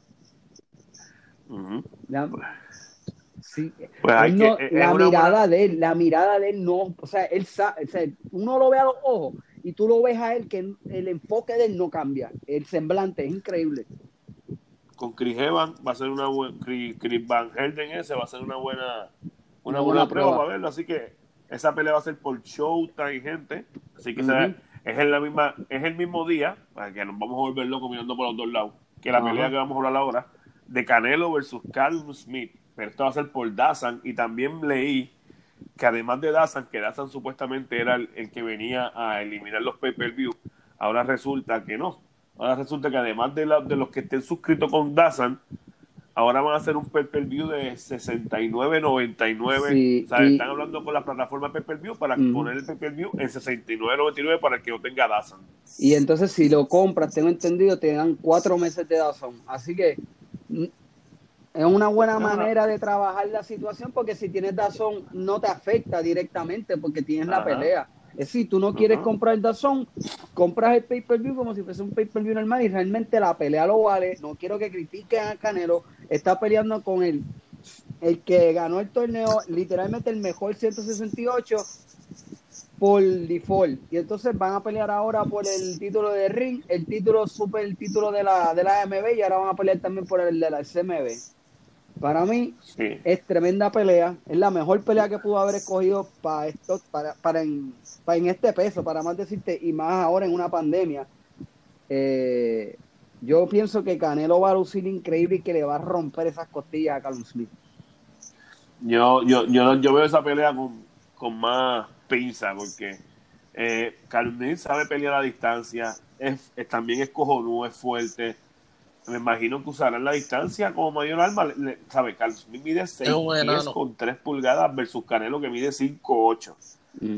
Sí. Pues la mirada de él, la mirada de él no, o sea, él sabe, o sea, uno lo ve a los ojos y tú lo ves a él que el enfoque de él no cambia, el semblante es increíble. Con Chris Evans va a ser una buena, Chris, Van Helden ese va a ser una buena, una, buena, prueba, para verlo, así que esa pelea va a ser por Showtime, gente. Así que es, en la misma, es el mismo día, para que nos vamos a volver locos mirando por los dos lados, que la pelea que vamos a hablar ahora, de Canelo versus Carl Smith. Pero esto va a ser por Dazan. Y también leí que además de Dazan, que Dazan supuestamente era el, que venía a eliminar los pay-per-view, ahora resulta que no. Ahora resulta que además de, de los que estén suscritos con Dazan, ahora van a hacer un pay-per-view de 69.99. Sí, Están hablando con la plataforma pay-per-view para poner el pay-per-view en 69.99 para que no tenga Dazn. Y entonces si lo compras, tengo entendido, te dan cuatro meses de Dazn. Así que es una buena manera de trabajar la situación porque si tienes Dazn no te afecta directamente porque tienes la pelea. Es decir, tú no quieres comprar el Dazón, compras el pay-per-view como si fuese un pay-per-view normal y realmente la pelea lo vale. No quiero que critiquen a Canelo. Está peleando con el, el que ganó el torneo, literalmente el mejor 168 por default. Y entonces van a pelear ahora por el título de ring, el título super, el título de la, de la AMB y ahora van a pelear también por el de la CMB. Para mí es tremenda pelea, es la mejor pelea que pudo haber escogido para esto, para, para, en, para en este peso, para más decirte, y más ahora en una pandemia. Eh, yo pienso que Canelo va a lucir increíble y que le va a romper esas costillas a Carlos Smith. Yo, yo, yo, yo veo esa pelea con, con más pinza, porque eh, Carlos Smith sabe pelear a distancia, es, también es cojonudo, es fuerte me imagino que usarán la distancia como mayor arma. Le, ¿Sabe? Carlos Smith mide 6 con 3 pulgadas versus Canelo que mide 5'8.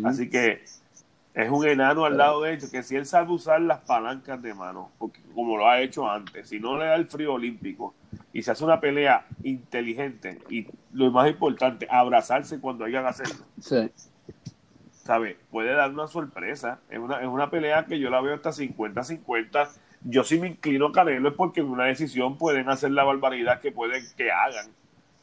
Así que es un enano al lado de hecho que si él sabe usar las palancas de mano, porque como lo ha hecho antes, si no le da el frío olímpico y se hace una pelea inteligente y lo más importante, abrazarse cuando hayan que hacerlo. Sí. ¿Sabe? Puede dar una sorpresa. Es una, es una pelea que yo la veo hasta 50-50 yo sí me inclino a Canelo es porque en una decisión pueden hacer la barbaridad que pueden que hagan.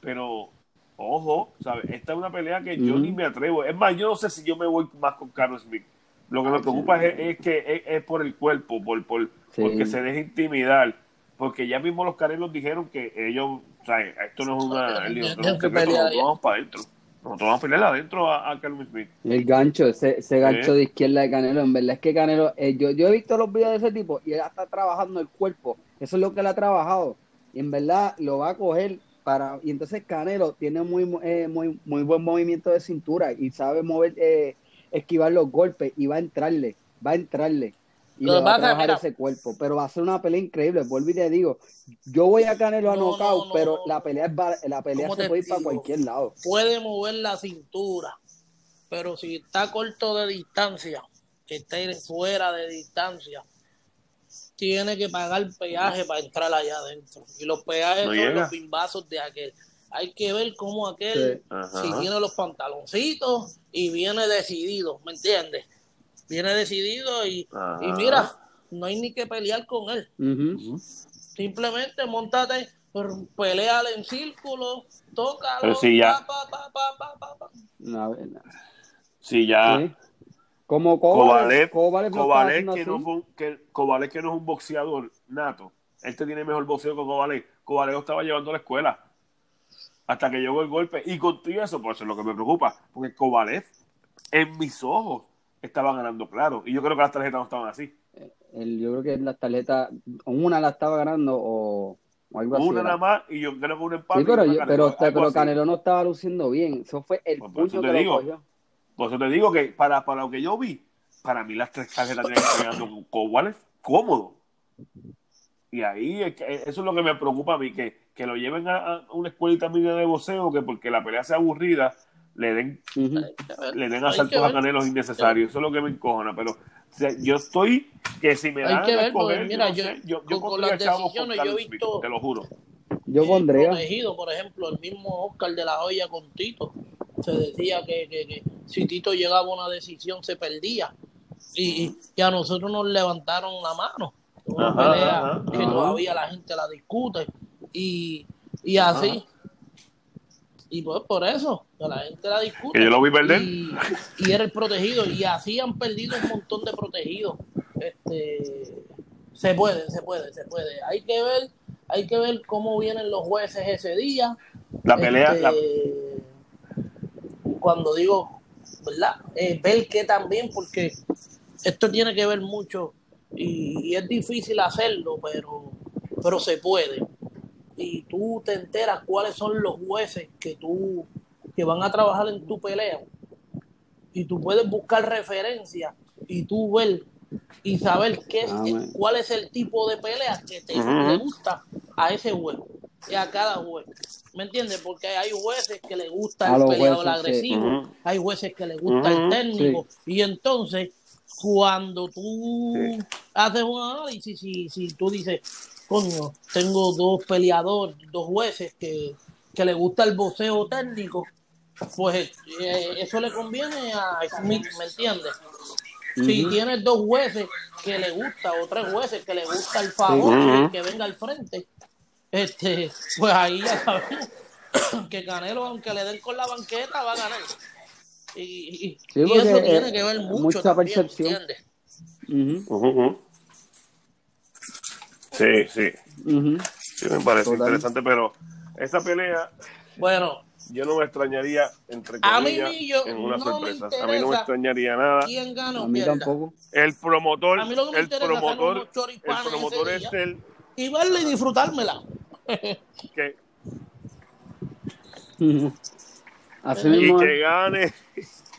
Pero, ojo, ¿sabes? Esta es una pelea que yo ni me atrevo. Es más, yo no sé si yo me voy más con Carlos Smith. Lo que me preocupa es, es que es, es por el cuerpo, por, por, Sí. porque se deje intimidar. Porque ya mismo los canelos dijeron que ellos, o sea, esto no es una, no que vamos para adentro. Nosotros vamos a pelear adentro a, a Carlos Smith. El gancho, ese, ese gancho Sí. de izquierda de Canelo, en verdad es que Canelo, eh, yo, yo he visto los videos de ese tipo y él está trabajando el cuerpo, eso es lo que él ha trabajado, y en verdad lo va a coger para, y entonces Canelo tiene muy, eh, muy, muy buen movimiento de cintura y sabe mover, eh, esquivar los golpes y va a entrarle, va a entrarle. Y Lo le va a trabajar mira. ese cuerpo, pero va a ser una pelea increíble, vuelvo y te digo, yo voy a Canelo a No, knockout, no, no, pero no. la pelea es la pelea ¿Cómo se puede ir para cualquier lado. puede mover la cintura, pero si está corto de distancia, que esté fuera de distancia, tiene que pagar peaje para entrar allá adentro. Y los peajes No son llega. los bimbazos de aquel. Hay que ver cómo aquel, Sí. Si tiene los pantaloncitos y viene decidido, ¿me entiendes? Viene decidido y, mira, no hay ni que pelear con él. Simplemente montate, peleale en círculo, tócalo, Pero si ya- pa, pa, pa, pa, pa, pa. Una vez- Si ya Sí. Como Kovalev, que, no así. fue un- que Kovalev que no es un boxeador nato. Este tiene mejor boxeo que Kovalev. Kovalev lo estaba llevando a la escuela. Hasta que llegó el golpe. Y contigo eso, por eso es lo que me preocupa. Porque Kovalev, en mis ojos, estaba ganando claro. Y yo creo que las tarjetas no estaban así. El- yo creo que las tarjetas, una la estaba ganando o, o algo así. Una nada más y yo creo que un empate. Sí, pero, una yo- Canelo, pero. Canelo no estaba luciendo bien. Eso fue el Pues puño te que lo digo. cogió. Por eso te digo que para, para lo que yo vi, para mí las tres tarjetas tenían que estar ganando con cómodo. Y ahí es que- eso es lo que me preocupa a mí, que, que lo lleven a, a una escuelita mínima de boxeo, que porque la pelea sea aburrida, le den, le den asaltos a canelos innecesarios. Eso es lo que me encojona. Pero o sea, yo estoy, que si me Hay dan que ver, porque escoger, mira, yo, no yo- sé, yo, con- yo con pondría las decisiones, yo he Smith, visto- te lo juro. Yo eh, pondría. protegido, por ejemplo, el mismo Oscar de la Hoya con Tito. Se decía que, que- que si Tito llegaba a una decisión se perdía. Y, y- y a nosotros nos levantaron la mano. Una Ajá, pelea ajá, que ajá. todavía la gente la discute. Y, y así. Y pues por eso, que la gente la discute. Que yo lo vi perder. Y, y era el protegido. Y así han perdido un montón de protegidos. Este, se puede, se puede, se puede. Hay que ver, hay que ver cómo vienen los jueces ese día. La pelea, Este, la- Cuando digo, ¿verdad? Eh, ver que también, porque esto tiene que ver mucho y, y es difícil hacerlo, pero, pero se puede. Y tú te enteras cuáles son los jueces que tú que van a trabajar en tu pelea y tú puedes buscar referencias y tú ver y saber qué es, Ah, cuál es el tipo de pelea que te le gusta a ese juez y a cada juez. ¿Me entiendes? Porque hay jueces que le gusta A el peleador jueces, sí. agresivo, Ujú. hay jueces que le gusta el técnico y entonces cuando tú Sí. haces un análisis si, si tú dices coño tengo dos peleadores dos jueces que, que le gusta el boxeo técnico pues eh, eso le conviene a Smith ¿me entiendes? si tienes dos jueces que le gusta o tres jueces que le gusta el favor Ujú. que venga al frente este pues ahí ya sabemos que Canelo aunque le den con la banqueta va a ganar y, y- Sí, y porque, eso tiene eh, que ver mucho mucha también, percepción. ¿entiendes? Ujú, Ujú, Sí, sí. Sí, me parece Total. interesante, pero esa pelea bueno yo no me extrañaría, entre A mí comillas, ni yo- en una no sorpresa. A mí no me extrañaría nada. quién gana A mí pierda tampoco. El promotor, A mí lo que me el promotor, el promotor es día. el y verla y disfrutármela que. Así y mismo. que gane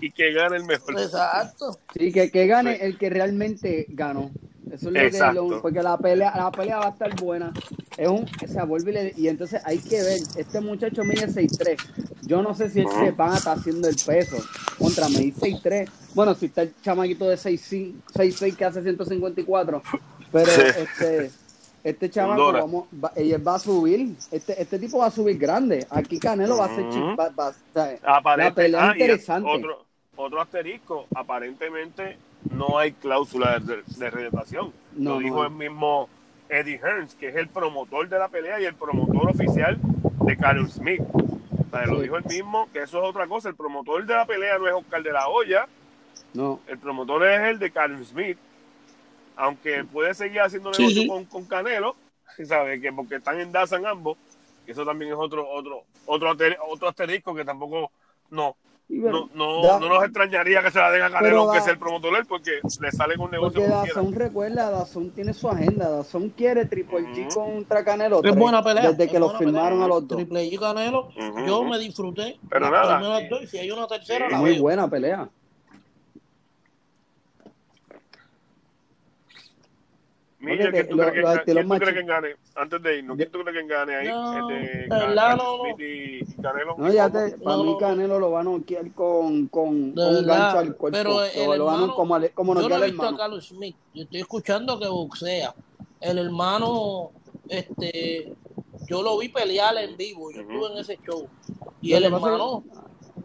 y que gane el mejor. exacto Sí, que, que gane Sí. el que realmente ganó. Eso es lo Exacto. que lo- porque la pelea, la pelea va a estar buena. Es un, o sea, vuelve y, le- y entonces hay que ver, este muchacho mide 6'3. Yo no sé si él se van a estar haciendo el peso. Contra me dice 6'3. Bueno, si está el chamaquito de 6'6 6'6 que hace 154. Pero Sí. este este chamaco vamos, va, ella va a subir. Este, este tipo va a subir grande. Aquí Canelo va a ser va- va- o sea, Aparente- la pelea ah, interesante. Otro, otro asterisco, aparentemente no hay cláusula de, de retratación. No, lo dijo el mismo Eddie Hearns, que es el promotor de la pelea y el promotor oficial de Carol Smith. O sea, Lo dijo el mismo, que eso es otra cosa. El promotor de la pelea no es Oscar de la Hoya, No, el promotor es el de Carol Smith. Aunque puede seguir haciendo negocio sí. Con, con Canelo, ¿sabes? Que porque están en Dazan ambos, eso también es otro otro otro, otro asterisco que tampoco no bueno, no, no, da- no nos extrañaría que se la den a Canelo aunque da- sea el promotor él, porque le sale un negocio Porque. Dazón recuerda, Dazón tiene su agenda. Dazón quiere Triple G Ujú. contra Canelo. Es buena pelea. Desde es que lo buena firmaron pelea. a los dos. Triple G y Canelo, Ujú, yo ujú. me disfruté. Pero nada. dos, y si hay una tercera, Sí. la Muy veo. buena pelea. Porque ¿quién tú crees que, quién tú crees que gane? Antes de irnos, ¿quién tú crees que gane ahí? No, Este, no, no. Y, y Canelo. No, ya te, para No, mí no. Canelo lo va a noquear con, con, un gancho al cuerpo. pero el lo, van a- hermano- como, como Yo noquear no he visto a. Carlos Smith. Yo estoy escuchando que boxea. El hermano, este, yo lo vi pelear en vivo. Yo estuve en ese show. Y el hermano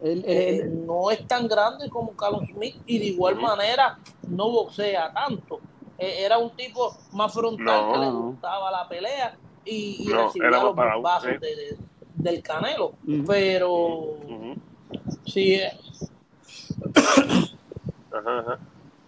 Él- él- eh, él- no es tan grande como Carlos Smith y de igual manera no boxea tanto. Eh, era un tipo más frontal No. que le gustaba la pelea y, y No, recibía los bombazos de- de- del canelo. Pero Ujú. sí, eh, Ajá, ajá.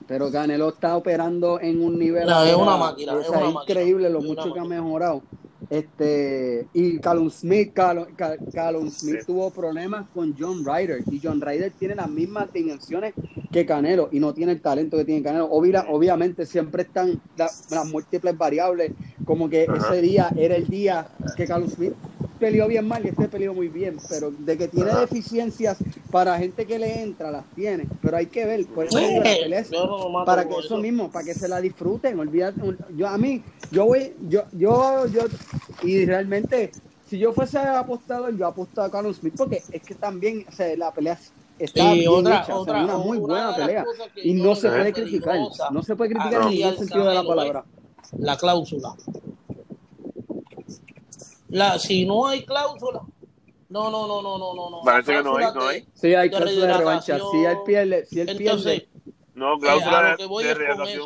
pero Canelo está operando en un nivel. No, es una máquina, o es máquina, increíble lo mucho que ha mejorado. Este, y Callum Smith, Callum, Ca- Callum Smith Sí. tuvo problemas con John Ryder y John Ryder tiene las mismas dimensiones que Canelo y no tiene el talento que tiene Canelo. Obvia- obviamente siempre están la- las múltiples variables, como que Ajá. ese día era el día que Callum Smith peleó bien mal y este peleó muy bien, pero de que tiene deficiencias para gente que le entra, las tiene, pero hay que ver, por eso digo, la pelea es yo no para que eso eso. mismo, para que se la disfruten, olvídate, yo a mí, yo voy, yo, yo, yo, y realmente, si yo fuese apostador, yo apostaba a Carlos Smith, porque es que también, o sea, la pelea está Y bien otra- hecha, o sea, otra- una muy una buena las pelea, y no se puede criticar, no se puede criticar en ningún sentido de la palabra. la cláusula. La, si no hay cláusula, no, no, no, no, no, no, no. Parece que no hay, cláusula no de- hay. Sí, hay cláusula de revancha, si él pierde, si él Entonces, pierde, No, eh, cláusula de,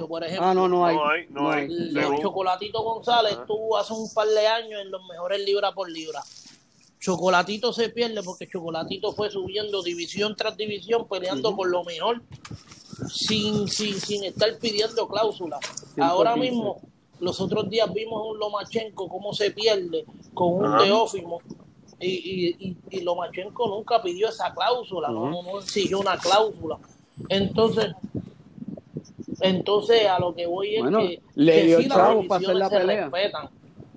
por ejemplo. ah, no, no hay, No hay, no hay. Chocolatito González Ajá. estuvo hace un par de años en los mejores libra por libra. Chocolatito se pierde porque Chocolatito fue subiendo división tras división, peleando por lo mejor, sin, sin, sin estar pidiendo cláusula. 115. Ahora mismo, los otros días vimos un Lomachenko cómo se pierde con un Ajá. Teófimo. Y, y, y, y Lomachenko nunca pidió esa cláusula, no, no, no exigió una cláusula. Entonces, entonces a lo que voy es Bueno, que, le que dio sí, las para hacer la se pelea. respetan,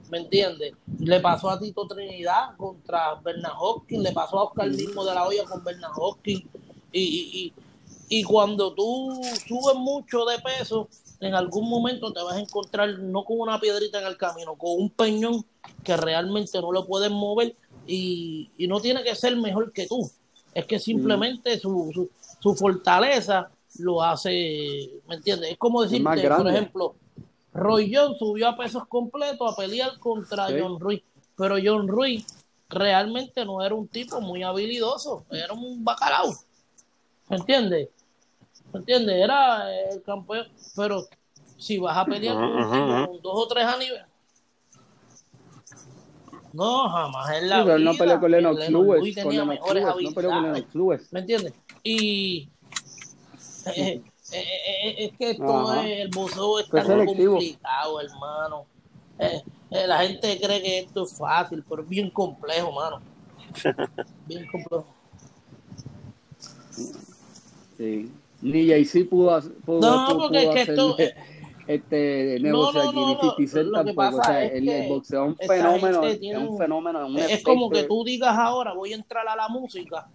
¿me entiendes? Le pasó a Tito Trinidad contra Bernard Hopkins, le pasó a Oscar mismo de la olla con Bernard Hopkins. Y, y, cuando tú subes mucho de peso, en algún momento te vas a encontrar no con una piedrita en el camino, con un peñón que realmente no lo puedes mover y, y no tiene que ser mejor que tú. Es que simplemente su, su, su fortaleza lo hace, ¿me entiendes? Es como decirte, por grande. ejemplo, Roy Jones subió a pesos completos a pelear contra Sí. John Ruiz, pero John Ruiz realmente no era un tipo muy habilidoso, era un bacalao, ¿me entiendes? ¿Me entiendes? Era el campeón, pero si vas a pelear con un Ujú, tipo ujú. con dos o tres a nivel, no, jamás en Sí, pero no peleó con Lennox Lennox Lewis, Lewis con tenía mejores Lewis, no peleó con. Lennox Lewis. ¿Me entiendes? Y eh, eh, eh, eh, es que esto Ajá. es, el boxeo es tan selectivo. complicado, hermano. Eh, eh, la gente cree que esto es fácil, pero es bien complejo, mano. Bien complejo. Sí. Ni Jay-Z pudo, hacer- pudo, No, pudo- porque es pudo que esto- hacerle este negocio no, aquí, no, no, 50 Cent lo que tampoco. O sea, el, el boxeo es un fenómeno, es un un- fenómeno, un como que tú digas ahora, voy a entrar a la música,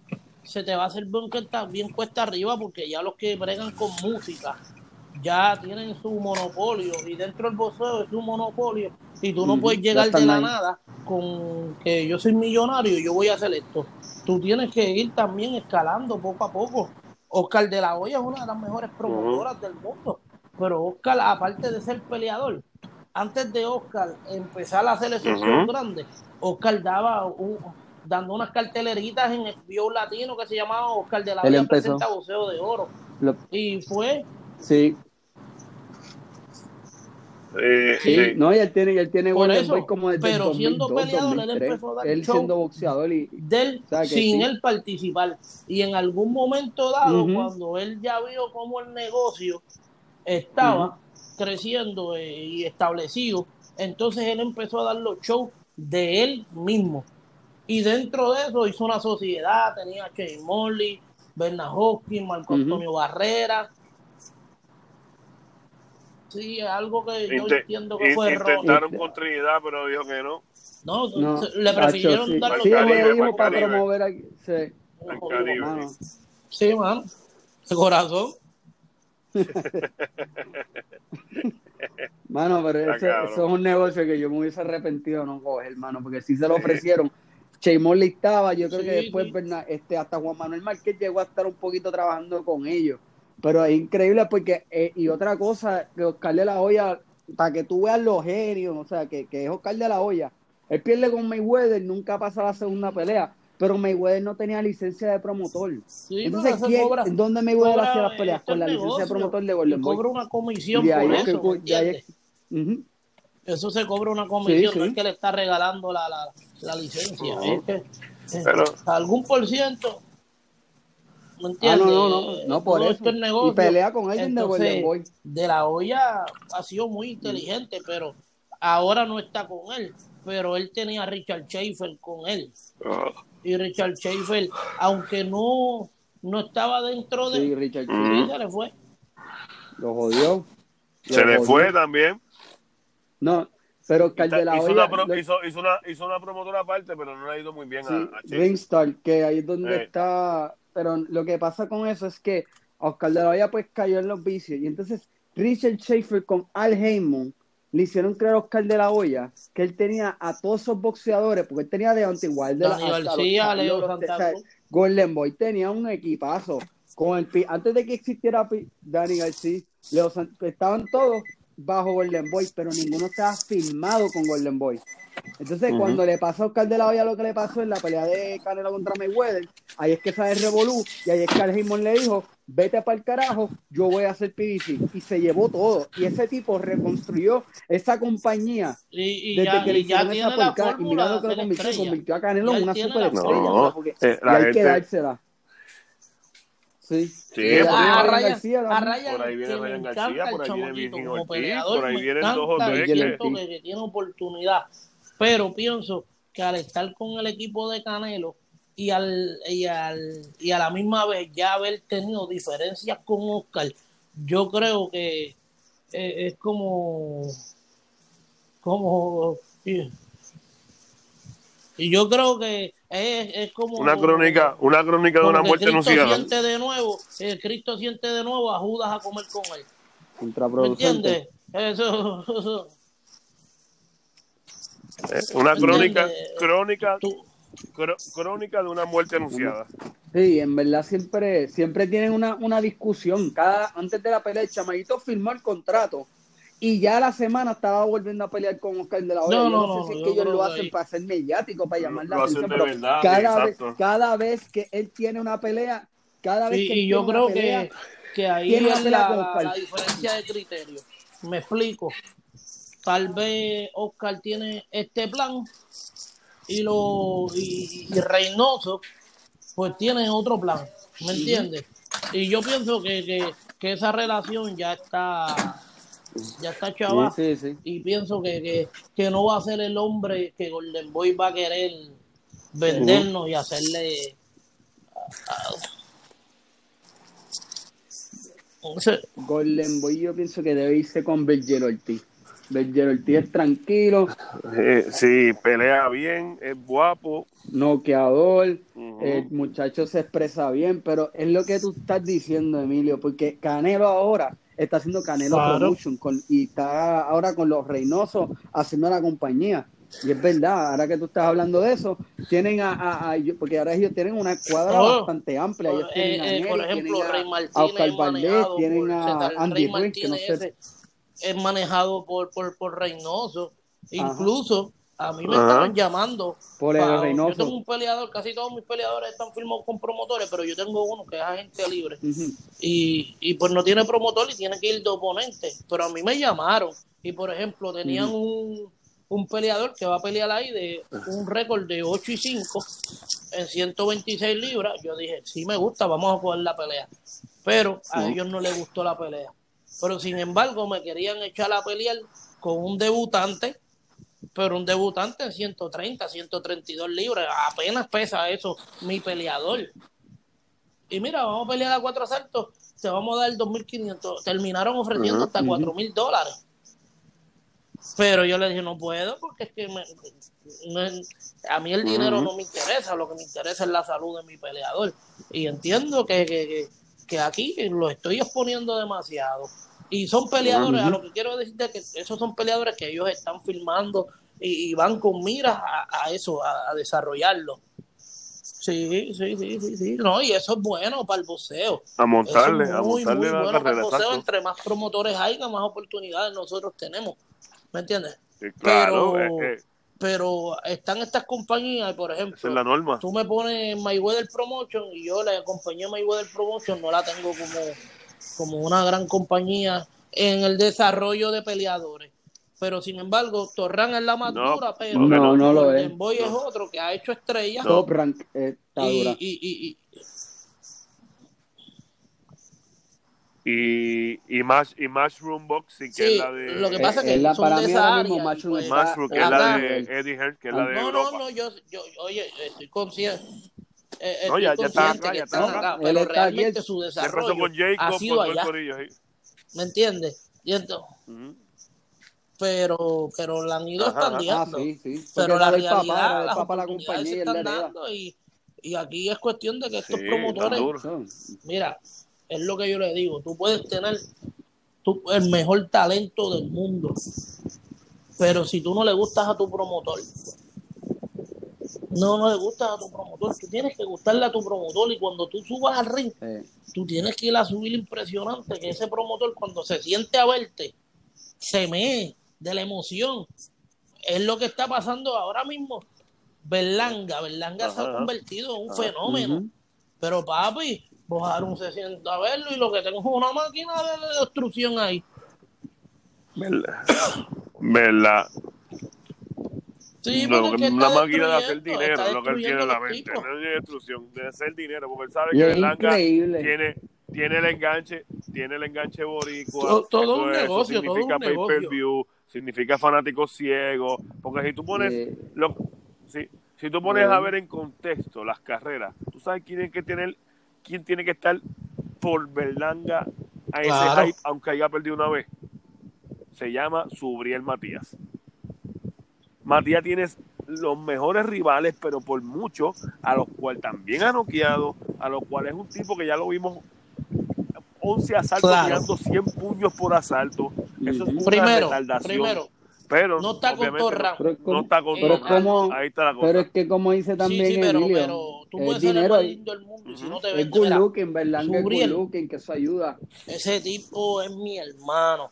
se te va a hacer bien bien cuesta arriba porque ya los que bregan con música ya tienen su monopolio y dentro del boxeo es su monopolio y tú no puedes llegar de la ahí. nada con que yo soy millonario y yo voy a hacer esto. Tú tienes que ir también escalando poco a poco. Oscar de la Hoya es una de las mejores promotoras del mundo, pero Oscar, aparte de ser peleador, antes de Oscar empezar a hacer esos grandes, Oscar daba un- dando unas carteleritas en el Bio Latino que se llamaba Oscar de la Hoya presenta boxeo de oro. Lo- y fue sí, Eh, Sí, sí. no, y él tiene, y él tiene Por Golden eso, Boy como desde pero el siendo 2002, peleador, él 2003. empezó a dar Él show. siendo boxeador y... de él O sea, que sin sí. él participar. Y en algún momento dado, Ujú. cuando él ya vio cómo el negocio estaba creciendo eh, y establecido, entonces él empezó a dar los shows de él mismo. Y dentro de eso hizo una sociedad, tenía a Shane Morley, Bernard Hopkins, Marco. Antonio Barrera. Sí, algo que yo entiendo que fue erróneo. intentaron con Trinidad, pero dijo que no. No, le prefirieron sí. dar los Sí, Caribe, para Caribe. promover aquí. Sí, Al Caribe. mano. Sí, mano. De corazón. Mano, pero ese- eso es un negocio que yo me hubiese arrepentido de no coger, hermano, porque si se lo ofrecieron. Che Morley estaba, yo creo Sí, que después este, hasta Juan Manuel Márquez llegó a estar un poquito trabajando con ellos. Pero es increíble porque, eh, y otra cosa, que Oscar de la Hoya, para que tú veas los genios, o sea, que, que es Oscar de la Hoya. Él pierde con Mayweather, nunca pasa la segunda pelea, pero Mayweather no tenía licencia de promotor. Sí, Entonces, ¿quién- cobra- ¿dónde Mayweather hacía las peleas? Con la licencia de promotor de Golden Boy. cobra una comisión por que eso. Eso se cobra una comisión, Sí, no es que le está regalando la, la, la licencia. Ujú. es que, eh, Pero- algún por ciento, ¿me Ah, entiendes? no, no, no, no por Todo eso. esto es negocio. Y pelea con alguien de Entonces, Golden Boy. De la olla ha sido muy inteligente, pero ahora no está con él. Pero él tenía a Richard Schaefer con él. Ah, Y Richard Schaefer, aunque no, no estaba dentro de Sí, Richard Mm. Se le fue. lo jodió. Lo Se le fue también. No, pero de la Hizo Hoya, una, pro- lo- hizo, hizo una, hizo una promotora aparte, pero no le ha ido muy bien sí, a, a. Ringstar, que ahí es donde Eh. está. Pero lo que pasa con eso es que Oscar de la Hoya pues cayó en los vicios. Y entonces Richard Schaefer con Al Heyman le hicieron creer a Oscar de la Hoya que él tenía a todos esos boxeadores, porque él tenía de Dani hasta los García, Leo. Golden Boy tenía un equipazo. Con el, antes de que existiera Dani García, Leo estaban todos bajo Golden Boy, pero ninguno estaba filmado con Golden Boy. Entonces, cuando le pasó a Oscar de la Hoya lo que le pasó en la pelea de Canelo contra Mayweather, ahí es que sale el Revolú, y ahí es que Al Heyman le dijo, vete para el carajo, yo voy a hacer PBC. Y se llevó todo. Y ese tipo reconstruyó esa compañía Y, y desde ya, que le hicieron esa porca y mira lo que lo convirtió, convirtió a Canelo en una superestrella. No, o sea, porque- eh, y la hay que dársela. Sí. Sí, por a ahí- Ryan a Por ahí viene Ryan García, por ahí viene Virgin Ortiz, por ahí vienen dos o tres que- que, que tiene oportunidad. Pero pienso que al estar con el equipo de Canelo y al, y al y a la misma vez ya haber tenido diferencias con Oscar, yo creo que eh, es como como y, y yo creo que es, es como Una crónica, una crónica de una muerte Cristo anunciada. siente de nuevo, eh, Cristo siente de nuevo a Judas a comer con él. ¿Me Contraproducente. entiendes? Eso, eso- Eh, Una crónica, ¿Entiendes? crónica, tú- crónica de una muerte anunciada. Sí, en verdad siempre, siempre tienen una, una discusión. Cada, antes de la pelea, el chamaguito firmó el contrato y ya la semana estaba volviendo a pelear con Oscar de la Hoya. No, yo no, no, no, sé si es que ellos lo hacen ahí- para ser mediático, para llamar la atención, de pero verdad, cada vez, cada vez que él tiene una pelea, cada vez y, que y yo creo pelea, que, que ahí es la, la diferencia de criterio. Me explico. Tal vez Oscar tiene este plan y lo y, y Reynoso pues tiene otro plan, ¿me entiendes? Y yo pienso que, que, que esa relación ya está ya está chava Sí, sí, sí. y pienso que, que, que no va a ser el hombre que Golden Boy va a querer vendernos y hacerle sea, Golden Boy yo pienso que debe irse con Berger Ortiz. Berger Ortiz es tranquilo, Eh, sí, pelea bien, es guapo. noqueador, el muchacho se expresa bien, pero es lo que tú estás diciendo, Emilio, porque Canelo ahora está haciendo Canelo Claro. Promotion con, y está ahora con los Reynosos haciendo la compañía. Y es verdad, ahora que tú estás hablando de eso, tienen a, a- a- porque ahora ellos tienen una cuadra Oh. bastante amplia. Ellos Eh, tienen a eh, por ejemplo, tienen a- Rey a Martínez Oscar es Valdés, manejado tienen a Andy Ruiz, que no sé. es manejado por, por, por Reynoso. Incluso a mí me Ajá. estaban llamando. Por el pa- yo Reynoso. tengo un peleador, casi todos mis peleadores están firmados con promotores, pero yo tengo uno que es agente libre. Y, y pues no tiene promotor y tiene que ir de oponente. Pero a mí me llamaron y por ejemplo tenían un, un peleador que va a pelear ahí de un récord de 8 y 5 en 126 libras, yo dije, sí me gusta, vamos a jugar la pelea. Pero a ellos no les gustó la pelea. Pero sin embargo me querían echar a pelear con un debutante, pero un debutante en 130, 132 libras, apenas pesa eso mi peleador. Y mira, vamos a pelear a cuatro asaltos, te vamos a dar 2.500. Terminaron ofreciendo hasta 4.000 dólares. Pero yo le dije, no puedo, porque es que a mí el dinero no me interesa, lo que me interesa es la salud de mi peleador. Y entiendo que, que, que aquí lo estoy exponiendo demasiado. Y son peleadores, a lo que quiero decirte que esos son peleadores que ellos están filmando y, van con miras a, eso, a, desarrollarlo. Sí, sí, sí, sí, sí. No, y eso es bueno para el boxeo. A montarle, a montarle la bueno para el boxeo. Entre más promotores hay, más oportunidades nosotros tenemos. ¿Me entiendes? claro, pero, pero están estas compañías, por ejemplo, es la norma. tú me pones Mayweather Promotion y yo la compañía Mayweather Promotion no la tengo como, como una gran compañía en el desarrollo de peleadores. Pero sin embargo, Torran es la más dura, pero no, no lo es. Boy es otro que ha hecho estrellas. Top rank eh, está y, y, y, y, Mash, y Mushroom Boxing, que es la de. Lo que pasa es que la, son para de esa área. mismo Mushroom, pues, está, Mushroom, que es la de Eddie Hearn, que es la de no, Europa. no, no, yo, yo, oye, estoy consciente. Eh, No, ya- ya está consciente acá, que ya están está acá, acá. pero realmente su desarrollo con Jacob, ha sido allá, corillo. ¿me entiendes? Y entonces, pero, pero la han ido. Ah, expandiendo. sí, sí. pero la realidad, papá, las papá la compañía se están dando y, y aquí es cuestión de que estos Sí, promotores, mira, es lo que yo le digo, tú puedes tener tú- el mejor talento del mundo, pero si tú no le gustas a tu promotor, no, no le gustas a tu promotor, tú tienes que gustarle a tu promotor y cuando tú subas al ring, eh, tú tienes que ir a subir impresionante, que ese promotor cuando se siente a verte, se mee de la emoción. Es lo que está pasando ahora mismo. Berlanga, Berlanga se ha convertido en un Ajá. fenómeno. Pero papi, Bojaron se sienta a verlo y lo que tengo es una máquina de destrucción ahí. ¿Verdad? ¿Verdad? Sí, No, porque es que una máquina de hacer dinero, es lo que él tiene en la mente. No es destrucción, de hacer dinero, porque él sabe Y que es Berlanga increíble. tiene, tiene el enganche, tiene el enganche boricua. Todo- un es, negocio, eso todo significa un pay per negocio. view, significa fanáticos ciegos, porque si tú pones lo- si, si tú pones Bien. a ver en contexto las carreras, tú sabes quién tiene que tener, quién tiene que estar por Berlanga a ese Claro. hype, aunque haya perdido una vez. Se llama Subriel Matías. Matías tiene los mejores rivales, pero por mucho, a los cuales también ha noqueado, a los cuales es un tipo que ya lo vimos 11 asaltos Claro. tirando 100 puños por asalto. Eso es una Primero, retardación. primero, pero no está con es No como, está con pero es como- Ahí está la cosa. pero es que como dice también sí, sí, pero, Emilio, pero tú es puedes ser el dinero más ahí. lindo del mundo si no te Es ven, good looking, ¿verdad? Es good looking, que eso ayuda. ese tipo es mi hermano.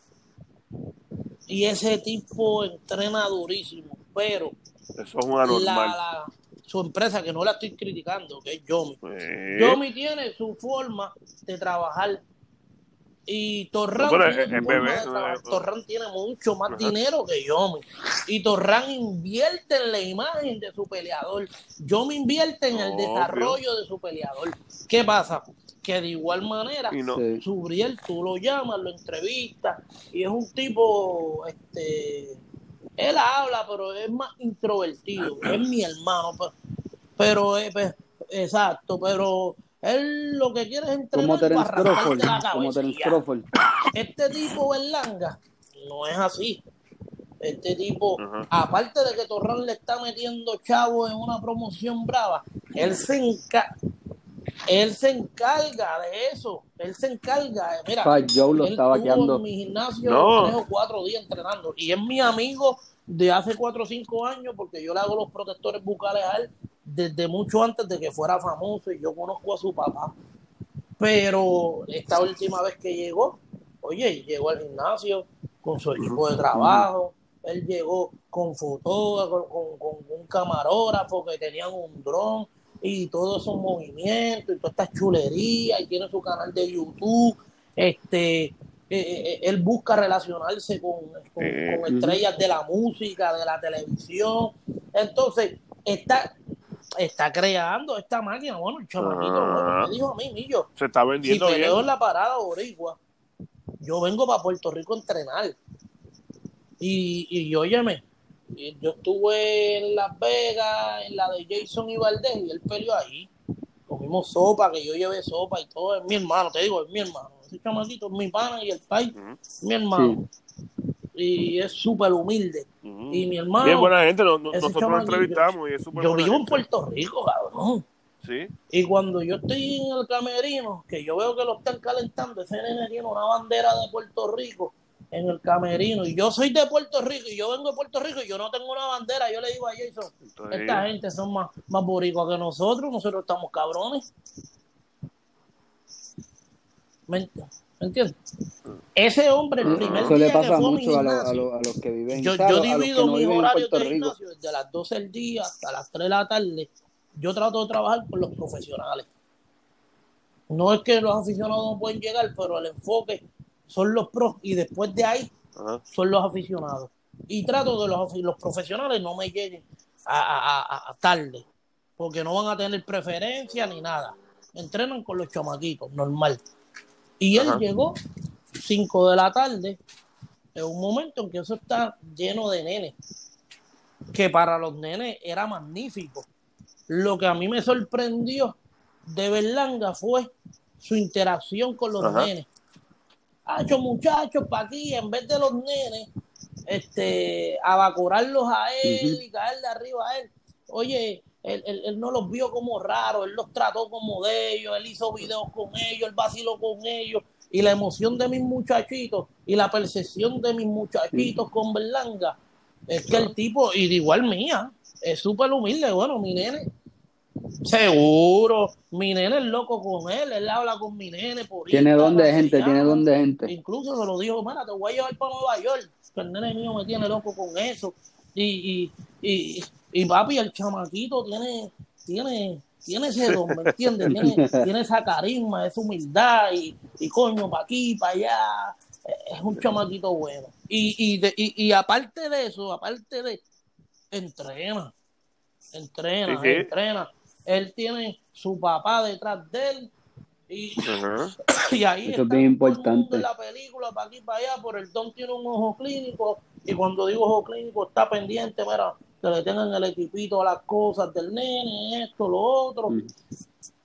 Y ese tipo entrena durísimo, pero Eso es una la, normal. la- su empresa, que no la estoy criticando, que es Yomi. Eh, Yomi tiene su forma de trabajar. Y Torran, No, tiene bebé, no Torran tiene mucho más Ajá. dinero que Yomi. Y Torran invierte en la imagen de su peleador. Yomi invierte en el Obvio. desarrollo de su peleador. ¿Qué pasa? Que de igual manera. Subriel, tú lo llamas, lo entrevistas, y es un tipo, este, él habla, pero es más introvertido, es mi hermano, pero, pero es, pues, exacto, pero él lo que quiere es entrenar para arrancarte Crawford. la Como cabeza. Este tipo Berlanga no es así. Este tipo, aparte de que Torran le está metiendo chavo en una promoción brava, él se enca él se encarga de eso. Él se encarga. de- Mira, Fat Joe lo él está estuvo en mi gimnasio No. tres o cuatro días entrenando. Y es mi amigo de hace cuatro o cinco años porque yo le hago los protectores bucales a él desde mucho antes de que fuera famoso y yo conozco a su papá. Pero esta última vez que llegó, oye, llegó al gimnasio con su equipo de trabajo, él llegó con fotógrafo, con, con un camarógrafo que tenían un dron y todos esos movimientos y todas estas chulerías y tiene su canal de YouTube. Este, eh, eh, él busca relacionarse con, con, Eh, con estrellas de la música, de la televisión. Entonces, está, está creando esta máquina. Bueno, el chamaquito Ah. bueno, me dijo a mí, Millo, Se está si vendiendo peleo bien. en la parada boricua, yo vengo para Puerto Rico a entrenar. Y, y óyeme, yo estuve en Las Vegas, en la de Jason y Valdés, y él peleó ahí. Comimos sopa, que yo llevé sopa y todo. Es mi hermano, te digo, es mi hermano. Ese chamaquito es mi pana y el país, Ujú, mi hermano. Y es súper humilde. Y mi hermano, Bien buena gente, no- no- nosotros lo entrevistamos y es súper yo vivo en. Puerto Rico, cabrón. Sí. Y cuando yo estoy en el camerino, que yo veo que lo están calentando, ese nene tiene una bandera de Puerto Rico en el camerino. Y yo soy de Puerto Rico y yo vengo de Puerto Rico y yo no tengo una bandera. Yo le digo a Jason, Entonces, esta gente son más, más boricuas que nosotros, nosotros estamos cabrones. ¿Me, ent- ¿me entiendes? Ese hombre, el primer Eso le día que pasa fue a mi mucho a, lo- a gimnasio, lo- a los que viven, yo, yo que divido no horarios Puerto de Rico. gimnasio desde las 12 del día hasta las 3 de la tarde. Yo trato de trabajar con los profesionales. No es que los aficionados no pueden llegar, pero el enfoque son los pros y después de ahí ajá. son los aficionados. Y trato de los, los profesionales no me lleguen a, a- a- a tarde, porque no van a tener preferencia ni nada. Entrenan con los chamaquitos, normal. Y él Ajá. llegó 5 de la tarde, en un momento en que eso está lleno de nenes, que para los nenes era magnífico. Lo que a mí me sorprendió de Berlanga fue su interacción con los Ajá. nenes. Hacho, muchachos, para aquí, en vez de los nenes, este, abacorarlos a él Ujú. y caer de arriba a él. Oye, él, él- él no los vio como raros, él los trató como de ellos, él hizo videos con ellos, él vaciló con ellos. Y la emoción de mis muchachitos y la percepción de mis muchachitos con Berlanga es que el tipo, y de igual mía, es súper humilde. Bueno, mi nene, seguro, mi nene es loco con él, él habla con mi nene por Tiene Instagram, don de se gente, tiene llama. don de gente. Incluso se lo dijo, mira, te voy a llevar para Nueva York, que el nene mío me tiene loco con eso. Y, y, y, y papi, el chamaquito tiene, tiene, tiene ese don, ¿me entiendes? Tiene, tiene esa carisma, esa humildad y, y coño, para aquí, para allá. Es un chamaquito bueno. Y, y, de- y, y aparte de eso, aparte de, entrena, entrena, Sí, sí. entrena. Él tiene su papá detrás de él y Ajá. y ahí Eso es está bien el mundo importante. en la película, para aquí, para allá, por el don tiene un ojo clínico, y cuando digo ojo clínico está pendiente, mira, que le tengan el equipito a las cosas del nene, esto, lo otro. Mm.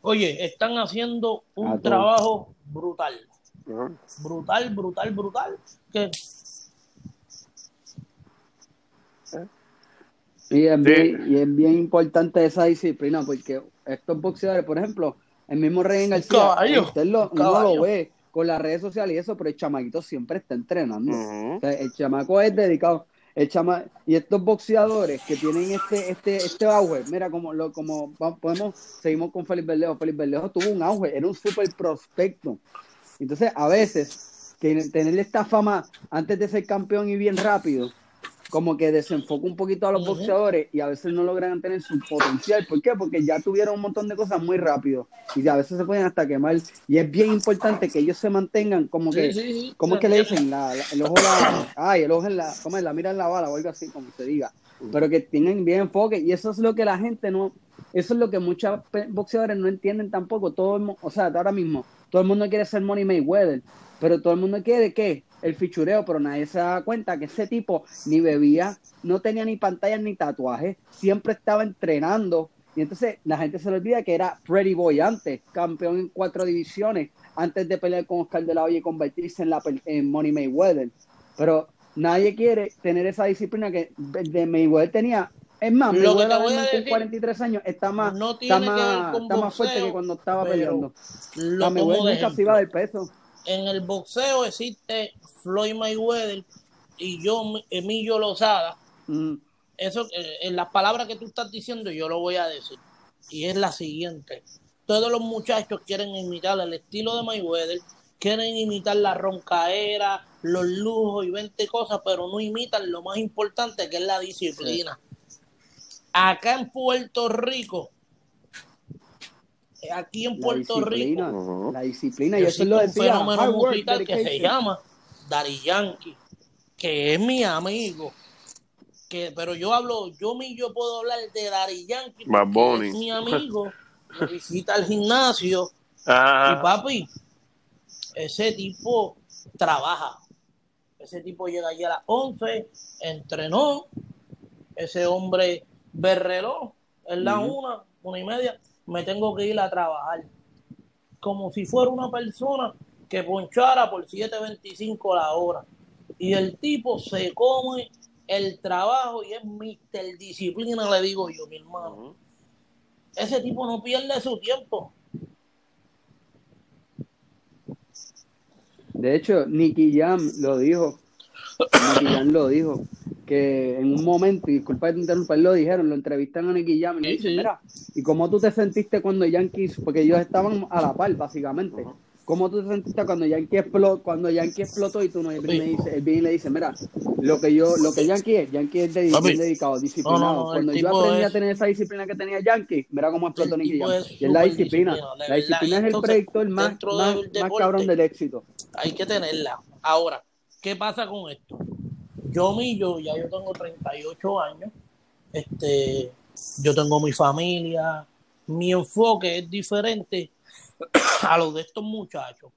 Oye, están haciendo un A todo. trabajo brutal, brutal, brutal, brutal, que Y es, Sí. bien, y es bien importante esa disciplina porque estos boxeadores, por ejemplo, el mismo Rey García, caballo, usted lo, caballo. lo ve con las redes sociales y eso, pero el chamaquito siempre está entrenando. Ujú. O sea, el chamaco es dedicado. El chama y estos boxeadores que tienen este este este auge, mira como lo como podemos seguimos con Felipe Berlejo. Felipe Berlejo tuvo un auge, era un super prospecto. Entonces, a veces que tener esta fama antes de ser campeón y bien rápido, como que desenfoca un poquito a los boxeadores y a veces no logran tener su potencial. ¿Por qué? Porque ya tuvieron un montón de cosas muy rápido y a veces se pueden hasta quemar. Y es bien importante que ellos se mantengan como que Sí, sí, sí. ¿Cómo es que le dicen? La, la- el ojo la, ay, el ojo en la, ¿cómo es? La mira en la bala o algo así, como se diga. Pero que tienen bien enfoque y eso es lo que la gente no, eso es lo que muchos boxeadores no entienden tampoco. Todo o sea, ahora mismo, todo el mundo quiere ser Money Mayweather, pero todo el mundo quiere que el fichureo, pero nadie se da cuenta que ese tipo ni bebía, no tenía ni pantallas ni tatuajes, siempre estaba entrenando. Y entonces la gente se le olvida que era Pretty Boy antes, campeón en cuatro divisiones, antes de pelear con Oscar de la Hoya y convertirse en, la, en Money Mayweather. Pero nadie quiere tener esa disciplina que de Mayweather tenía. Es más, Lo que Mayweather te ahora voy a mismo con decir, 43 años está más, no está tiene que ver más, con está más fuerte que cuando estaba peleando. lo La Mayweather nunca se iba del peso. En el boxeo existe Floyd Mayweather y yo, Emilio Lozada. Mm, Eso, eh, en las palabras que tú estás diciendo, yo lo voy a decir. Y es la siguiente. Todos los muchachos quieren imitar el estilo de Mayweather, quieren imitar la roncaera, los lujos y 20 cosas, pero no imitan lo más importante que es la disciplina. Acá en Puerto Rico, aquí en la Puerto Rico, disciplina, la disciplina, y eso lo un decía. fenómeno work, musical que se llama Dari Yankee, que es mi amigo, que, pero yo hablo, yo mi yo puedo hablar de Dari Yankee, porque es mi amigo, me visita al gimnasio, y papi, ese tipo trabaja. Ese tipo llega allí a las 11, entrenó. Ese hombre ve el reloj, es la una, una y media. Me tengo que ir a trabajar. Como si fuera una persona que ponchara por 7.25 la hora. Y el tipo se come el trabajo y es mister disciplina, le digo yo, mi hermano. Ese tipo no pierde su tiempo. De hecho, Nicky Jam lo dijo. Nicky Jam lo dijo. Que en un momento, y disculpa que te interrumpa, él lo dijeron, lo entrevistan a Nicky Jam y le Sí, dicen, sí. mira, ¿y cómo tú te sentiste cuando Yankees, porque ellos estaban a la par, básicamente? ¿Cómo tú te sentiste cuando Yankee explotó, cuando Yankee explotó y tú no? Él viene, dice- él viene y le dice, mira, lo que yo, lo que Yankee es, Yankee es bien dedicado, disciplinado. No, no, cuando yo aprendí a tener esa disciplina que tenía Yankee, mira cómo explotó Nicky Jam. es Y es la disciplina. de La disciplina es el predictor más, más, más cabrón del éxito. hay que tenerla. Ahora, ¿qué pasa con esto? Yo millo, ya yo tengo 38 años, este, yo tengo mi familia, mi enfoque es diferente a los de estos muchachos.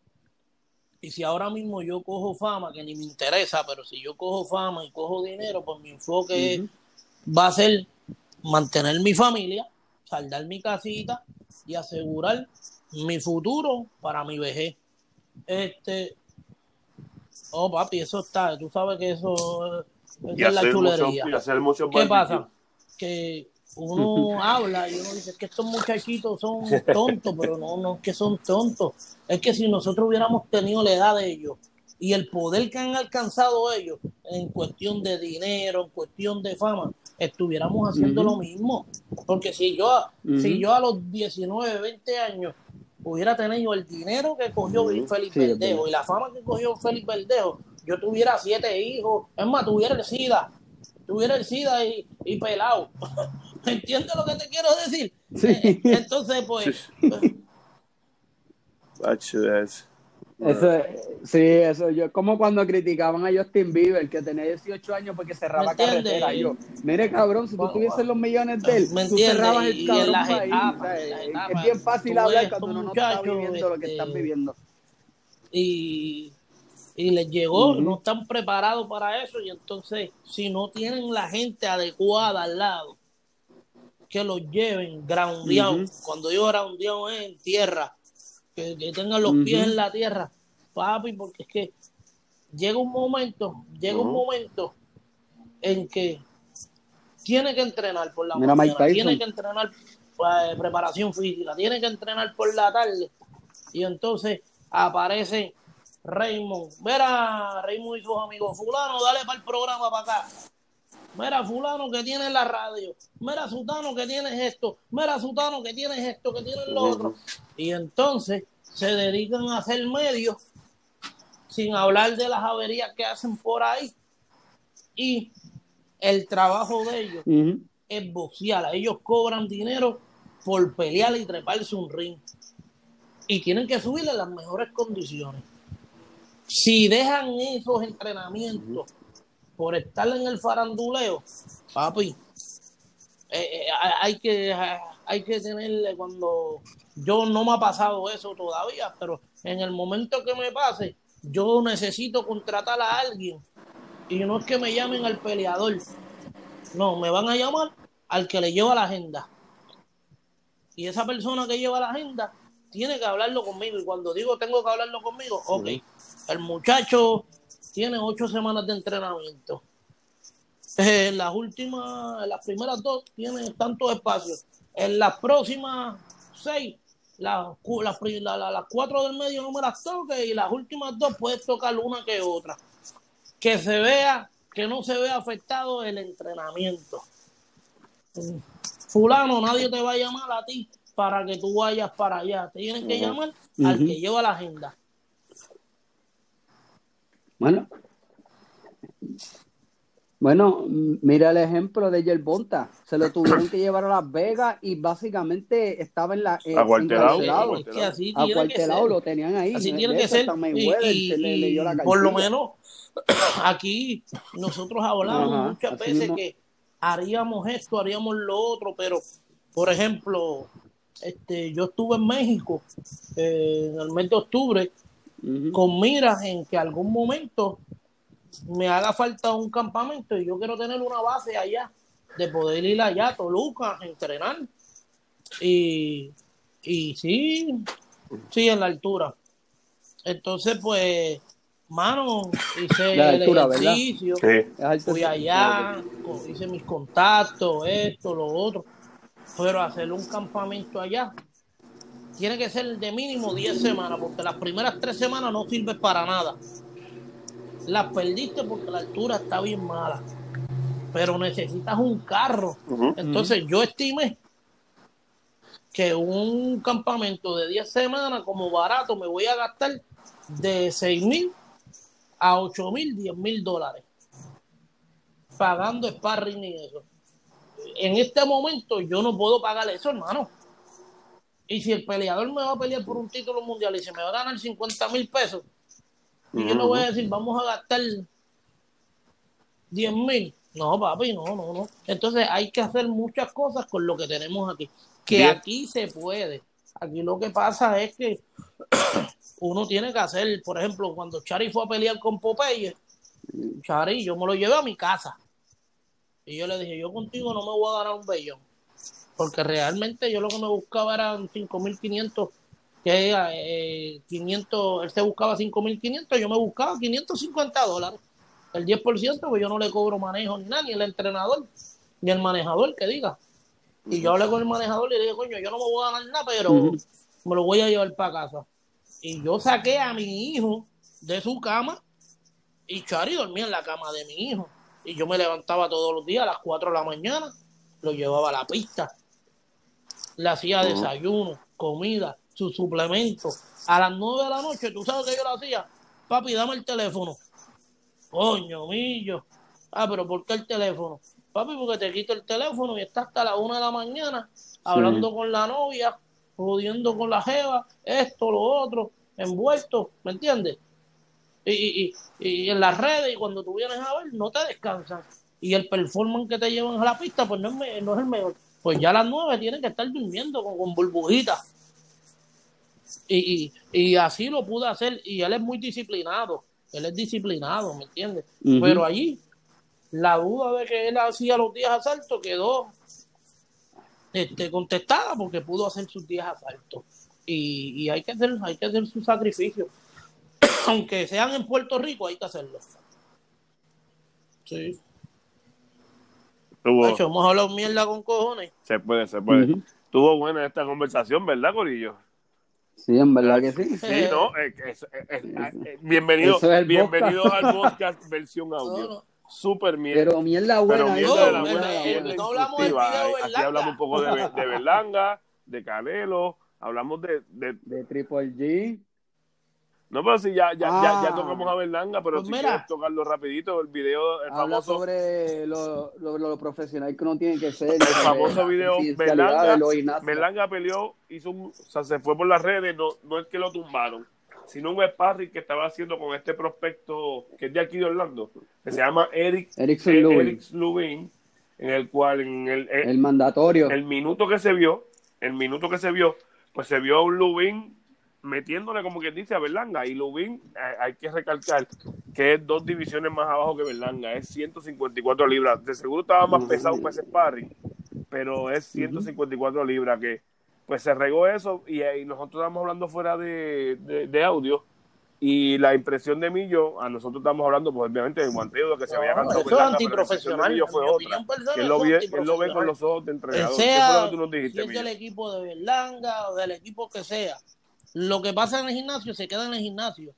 Y si ahora mismo yo cojo fama, que ni me interesa, pero si yo cojo fama y cojo dinero, pues mi enfoque va a ser mantener mi familia, saldar mi casita y asegurar mi futuro para mi vejez. Este, oh papi, eso está, tú sabes que eso, es la mucho- chulería. y hacer mucho ¿Qué barbecue. pasa? Que uno habla y uno dice que estos muchachitos son tontos, pero no, no es que son tontos. Es que si nosotros hubiéramos tenido la edad de ellos y el poder que han alcanzado ellos en cuestión de dinero, en cuestión de fama, estuviéramos haciendo lo mismo. Porque si yo, si yo a los 19, 20 años hubiera tenido el dinero que cogió Ujú. Félix Sí, es Verdejo y la fama que cogió Félix Verdejo, yo tuviera siete hijos, es más, tuviera el SIDA, tuviera el SIDA y, y pelado. ¿Entiendes lo que te quiero decir? Sí. Eh, Entonces, pues, Tacho, es- Eso, sí, eso, yo, como cuando criticaban a Justin Bieber, que tenía 18 años porque cerraba carretera. Yo, mire cabrón, si tú tuvieses los millones de él, ¿Me tú cerrabas el cabrón es- bien fácil hablar cuando uno no está viviendo lo que este, están viviendo. y, y les llegó, no están preparados para eso y entonces si no tienen la gente adecuada al lado que los lleven groundeados, Ujú. cuando yo groundeado es en tierra, que, que tengan los pies en la tierra, papi, porque es que llega un momento, llega un momento en que tiene que entrenar por la Mira, mañana, tiene que entrenar eh, preparación física, tiene que entrenar por la tarde. Y entonces aparece Raymond. Mira, Raymond y sus amigos, fulano, dale para el programa para acá. Mira, fulano que tiene la radio. Mira, sutano que tienes esto. Mira, sutano que tienes esto, que tienes lo otro. Y entonces se dedican a hacer medios sin hablar de las averías que hacen por ahí. Y el trabajo de ellos Ujú. es boxear. Ellos cobran dinero por pelear y treparse un ring. Y tienen que subirle las mejores condiciones. Si dejan esos entrenamientos por estar en el faranduleo, papi, eh, eh, hay que hay que tenerle cuando yo no me ha pasado eso todavía, pero en el momento que me pase, yo necesito contratar a alguien y no es que me llamen al peleador, no, me van a llamar al que le lleva la agenda. Y esa persona que lleva la agenda tiene que hablarlo conmigo. Y cuando digo tengo que hablarlo conmigo, ok, el muchacho tiene ocho semanas de entrenamiento. Eh, En las últimas, en las primeras dos tiene tantos espacios. En las próximas seis, las, cuatro del medio no me las toques y las últimas dos puedes tocar una que otra. Que se vea, que no se vea afectado el entrenamiento. Fulano, nadie te va a llamar a ti para que tú vayas para allá. Te tienen que Ujú. llamar al que lleva la agenda. Bueno, Bueno, mira el ejemplo de Yerbonta. Se lo tuvieron que llevar a Las Vegas y básicamente estaba en la. Eh, Acuartelado. encarcelado. Es que así tiene que Acuartelado, ser. lo tenían ahí. Así tiene que ser. Y, y- le la por lo menos aquí nosotros hablamos Ajá, muchas veces mismo. que haríamos esto, haríamos lo otro, pero por ejemplo, este, yo estuve en México eh, en el mes de octubre Con miras en que algún momento me haga falta un campamento y yo quiero tener una base allá, de poder ir allá a Toluca, a entrenar. Y, y sí, sí, en la altura. Entonces, pues, mano, hice La el altura, ¿verdad? ejercicio, fui allá, hice mis contactos, esto, lo otro. Pero hacer un campamento allá tiene que ser de mínimo 10 semanas, porque las primeras 3 semanas no sirve para nada. Las perdiste porque la altura está bien mala. Pero necesitas un carro. Entonces yo estimé que un campamento de 10 semanas como barato me voy a gastar de 6 mil a 8 mil, 10 mil dólares. Pagando sparring y eso. En este momento yo no puedo pagar eso, hermano. Y si el peleador me va a pelear por un título mundial y se me va a ganar 50 mil pesos, y yo le voy a decir, vamos a gastar 10 mil. No, papi, no, no, no. Entonces hay que hacer muchas cosas con lo que tenemos aquí. Que Bien. aquí se puede. Aquí lo que pasa es que uno tiene que hacer, por ejemplo, cuando Chari fue a pelear con Popeye, Chari, yo me lo llevé a mi casa. Y yo le dije, yo contigo no me voy a ganar un bellón. Porque realmente yo lo que me buscaba eran 5.500, que eh, 500, él se buscaba 5.500, yo me buscaba 550 dólares. El 10%, pues yo no le cobro manejo ni nada, ni el entrenador, ni el manejador que diga. Y yo hablé con el manejador y le dije, coño, yo no me voy a ganar nada, pero me lo voy a llevar para casa. Y yo saqué a mi hijo de su cama y Chari dormía en la cama de mi hijo. Y yo me levantaba todos los días a las 4 de la mañana, lo llevaba a la pista, le hacía desayuno, comida, sus suplementos. A las 9 de la noche, ¿tú sabes que yo lo hacía? Papi, dame el teléfono. Coño, millo. Ah, pero ¿por qué el teléfono? Papi, porque te quito el teléfono y estás hasta la 1 de la mañana hablando con la novia, jodiendo con la jeva, esto, lo otro, envuelto, ¿me entiendes? Y, y, y, y en las redes, y cuando tú vienes a ver, no te descansan. Y el performance que te llevan a la pista, pues no es, no es el mejor. Pues ya a las 9 tienen que estar durmiendo con, con burbujitas. Y, y, y así lo pude hacer. Y él es muy disciplinado. Él es disciplinado, ¿me entiendes? Pero allí, la duda de que él hacía los 10 asaltos quedó este, contestada porque pudo hacer sus 10 asaltos. Y, y hay que hacer, hay que hacer su sacrificio. Aunque sean en Puerto Rico, hay que hacerlo. Sí. Tuvo- Nacho, hemos hablado mierda con cojones. se puede, se puede. Ujú. Tuvo buena esta conversación, ¿verdad, Corillo? Sí, en verdad que sí. Sí, ¿no? Eh, es- eh, eh, eh, bienvenido, bienvenido podcast. al podcast versión No, audio. no. Super mierda. Pero mierda buena. Pero eso, mierda de la No, buena, el- buena, no hablamos del instructiva. video de Aquí hablamos un poco de, de Berlanga, de Canelo, hablamos de, de- De Triple G. no, pero si ya, ya, ya, ya Ah. tocamos a Berlanga, pero Pues si mira. quieres tocarlo rapidito, el video, el Habla famoso, sobre lo, lo, lo profesional que uno tiene que ser. el famoso video Berlanga, Berlanga. Peleó, hizo un, o sea, se fue por las redes, no, no es que lo tumbaron, sino un sparring que estaba haciendo con este prospecto que es de aquí de Orlando, que se llama Eric, Erickson eh. Eric Lubin, en el cual en el, el- El mandatorio. el minuto que se vio, el minuto que se vio, pues se vio a un Lubin metiéndole como quien dice a Berlanga. Y Lubin eh, hay que recalcar que es dos divisiones más abajo que Berlanga, es 154 libras, de seguro estaba más pesado para ese sparring, pero es 154 libras que pues se regó eso. Y, ahí nosotros estamos hablando fuera de, de- de audio. Y la impresión de Millo, a nosotros estamos hablando pues obviamente de guanteo que se había No, ganado eso es antiprofesional. Millo fue otra. opinión personal, Que él lo, ve, es él lo ve con los ojos de entrenador. ¿Qué fue sea, lo que tú nos si dijiste, es del equipo de Berlanga o del equipo que sea, lo que pasa en el gimnasio se queda en el gimnasio.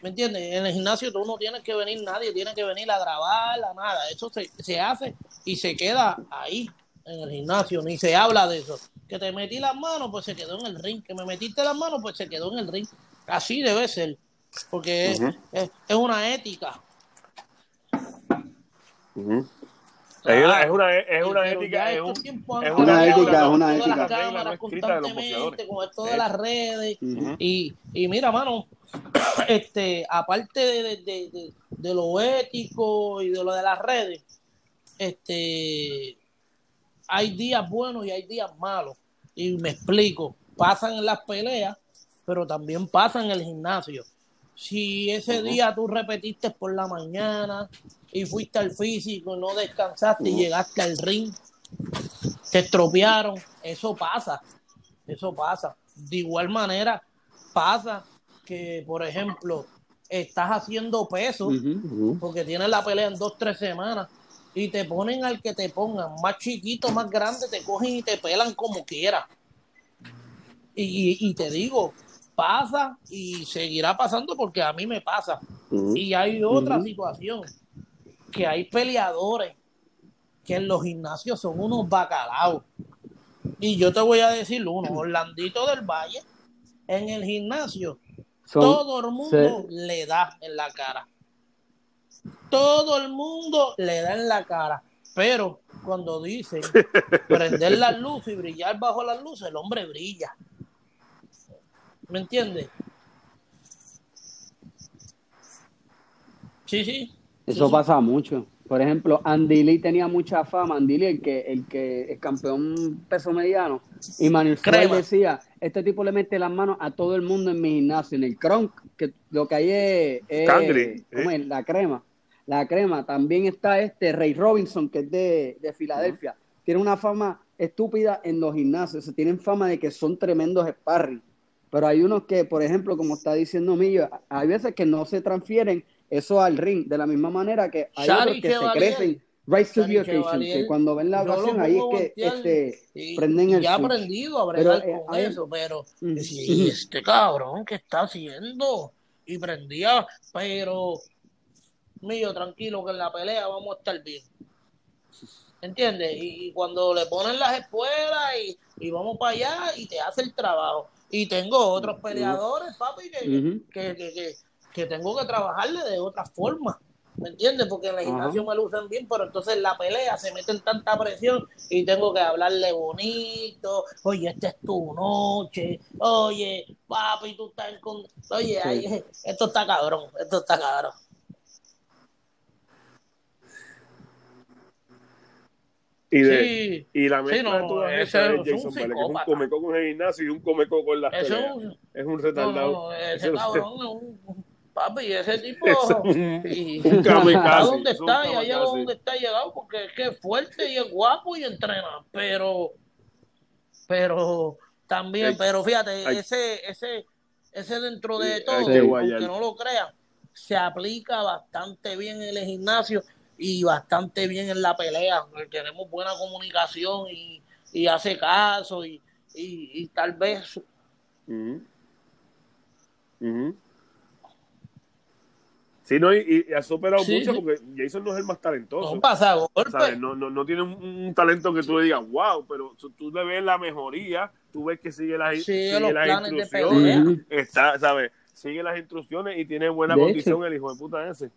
¿Me entiendes? En el gimnasio tú no tienes que venir, nadie tiene que venir a grabar, a nada. Eso se, se hace y se queda ahí, en el gimnasio, ni se habla de eso. Que te metí las manos, pues se quedó en el ring. Que me metiste las manos, pues se quedó en el ring. Así debe ser, porque es- es, es una ética. Ujú. Es una, es una, es una ética, es, un- es una ética, es con una todas ética. cámaras constantemente, con esto De las redes. Y, y mira, mano, este, aparte de, de, de- de- de lo ético y de lo de las redes, este, hay días buenos y hay días malos. Y me explico, pasan en las peleas, pero también pasan en el gimnasio. Si ese día tú repetiste por la mañana y fuiste al físico no descansaste y llegaste al ring, te estropearon, eso pasa, eso pasa. De igual manera, pasa que, por ejemplo, estás haciendo peso porque tienes la pelea en dos, tres semanas y te ponen al que te pongan, más chiquito, más grande, te cogen y te pelan como quieras. Y te digo, pasa y seguirá pasando porque a mí me pasa. Y hay otra situación, que hay peleadores que en los gimnasios son unos bacalaos. Y yo te voy a decir uno, Orlandito del Valle, en el gimnasio, Son- todo el mundo se- le da en la cara. Todo el mundo le da en la cara. Pero cuando dicen prender las luces y brillar bajo las luces, el hombre brilla. ¿Me entiendes? Sí, sí. Eso Sí, sí. pasa mucho. Por ejemplo, Andy Lee tenía mucha fama. Andy Lee, el que, el que es campeón peso mediano. Y Manuel decía, este tipo le mete las manos a todo el mundo en mi gimnasio. En el Kronk, que lo que hay es, es- Cangri, ¿cómo ¿eh? es? la crema. La crema. También está este Ray Robinson, que es de, de Filadelfia. Tiene una fama estúpida en los gimnasios. Se tienen fama de que son tremendos sparring. Pero hay unos que, por ejemplo, como está diciendo Millo, hay veces que no se transfieren eso al ring, de la misma manera que hay Shari otros que se crecen to the occasion, que cuando ven la ocasión, ahí es que este, y, prenden y el ya switch. aprendido a bregar Pero, con eso, pero sí, este cabrón, ¿qué está haciendo? Y prendía, pero mío, tranquilo, que en la pelea vamos a estar bien. ¿Entiendes? Y, y cuando le ponen las espuelas y, y vamos para allá y te hace el trabajo. Y tengo otros peleadores, papi, que, que, que, que, que tengo que trabajarle de otra forma. ¿Me entiendes? Porque en el gimnasio me lucen bien, pero entonces en la pelea se meten tanta presión y tengo que hablarle bonito. Oye, esta es tu noche. Oye, papi, tú estás con- Oye, Sí. ay, esto está cabrón. Esto está cabrón. Y, de, Sí. y la Sí, mezcla no, de todas ese esas es es un Jason Vélez, que es un comeco con el gimnasio y un comeco con las peleas. es un- Es un No, retardado. no, ese Ese- cabrón es un. Papi, ese tipo. es un, y- un kamikaze, es un está, ya llegó donde está llegado, porque es que es fuerte y es guapo y entrena, pero, pero también, Hay- pero fíjate, hay- ese, ese, ese dentro de Sí, todo, que aunque no lo crean, se aplica bastante bien en el gimnasio y bastante bien en la pelea, porque tenemos buena comunicación y, y hace caso y, y, y tal vez. Ujú. Sí, no, y, y ha superado Sí, mucho sí. porque Jason no es el más talentoso. no pasa golpe. ¿sabes? No, no, no tiene un, un talento que tú le digas, wow, pero tú, tú le ves la mejoría, tú ves que sigue las, Sigue sigue los las planes de instrucciones, pelea. está, ¿sabes? Sigue las instrucciones y tiene buena De condición hecho. el hijo de puta ese.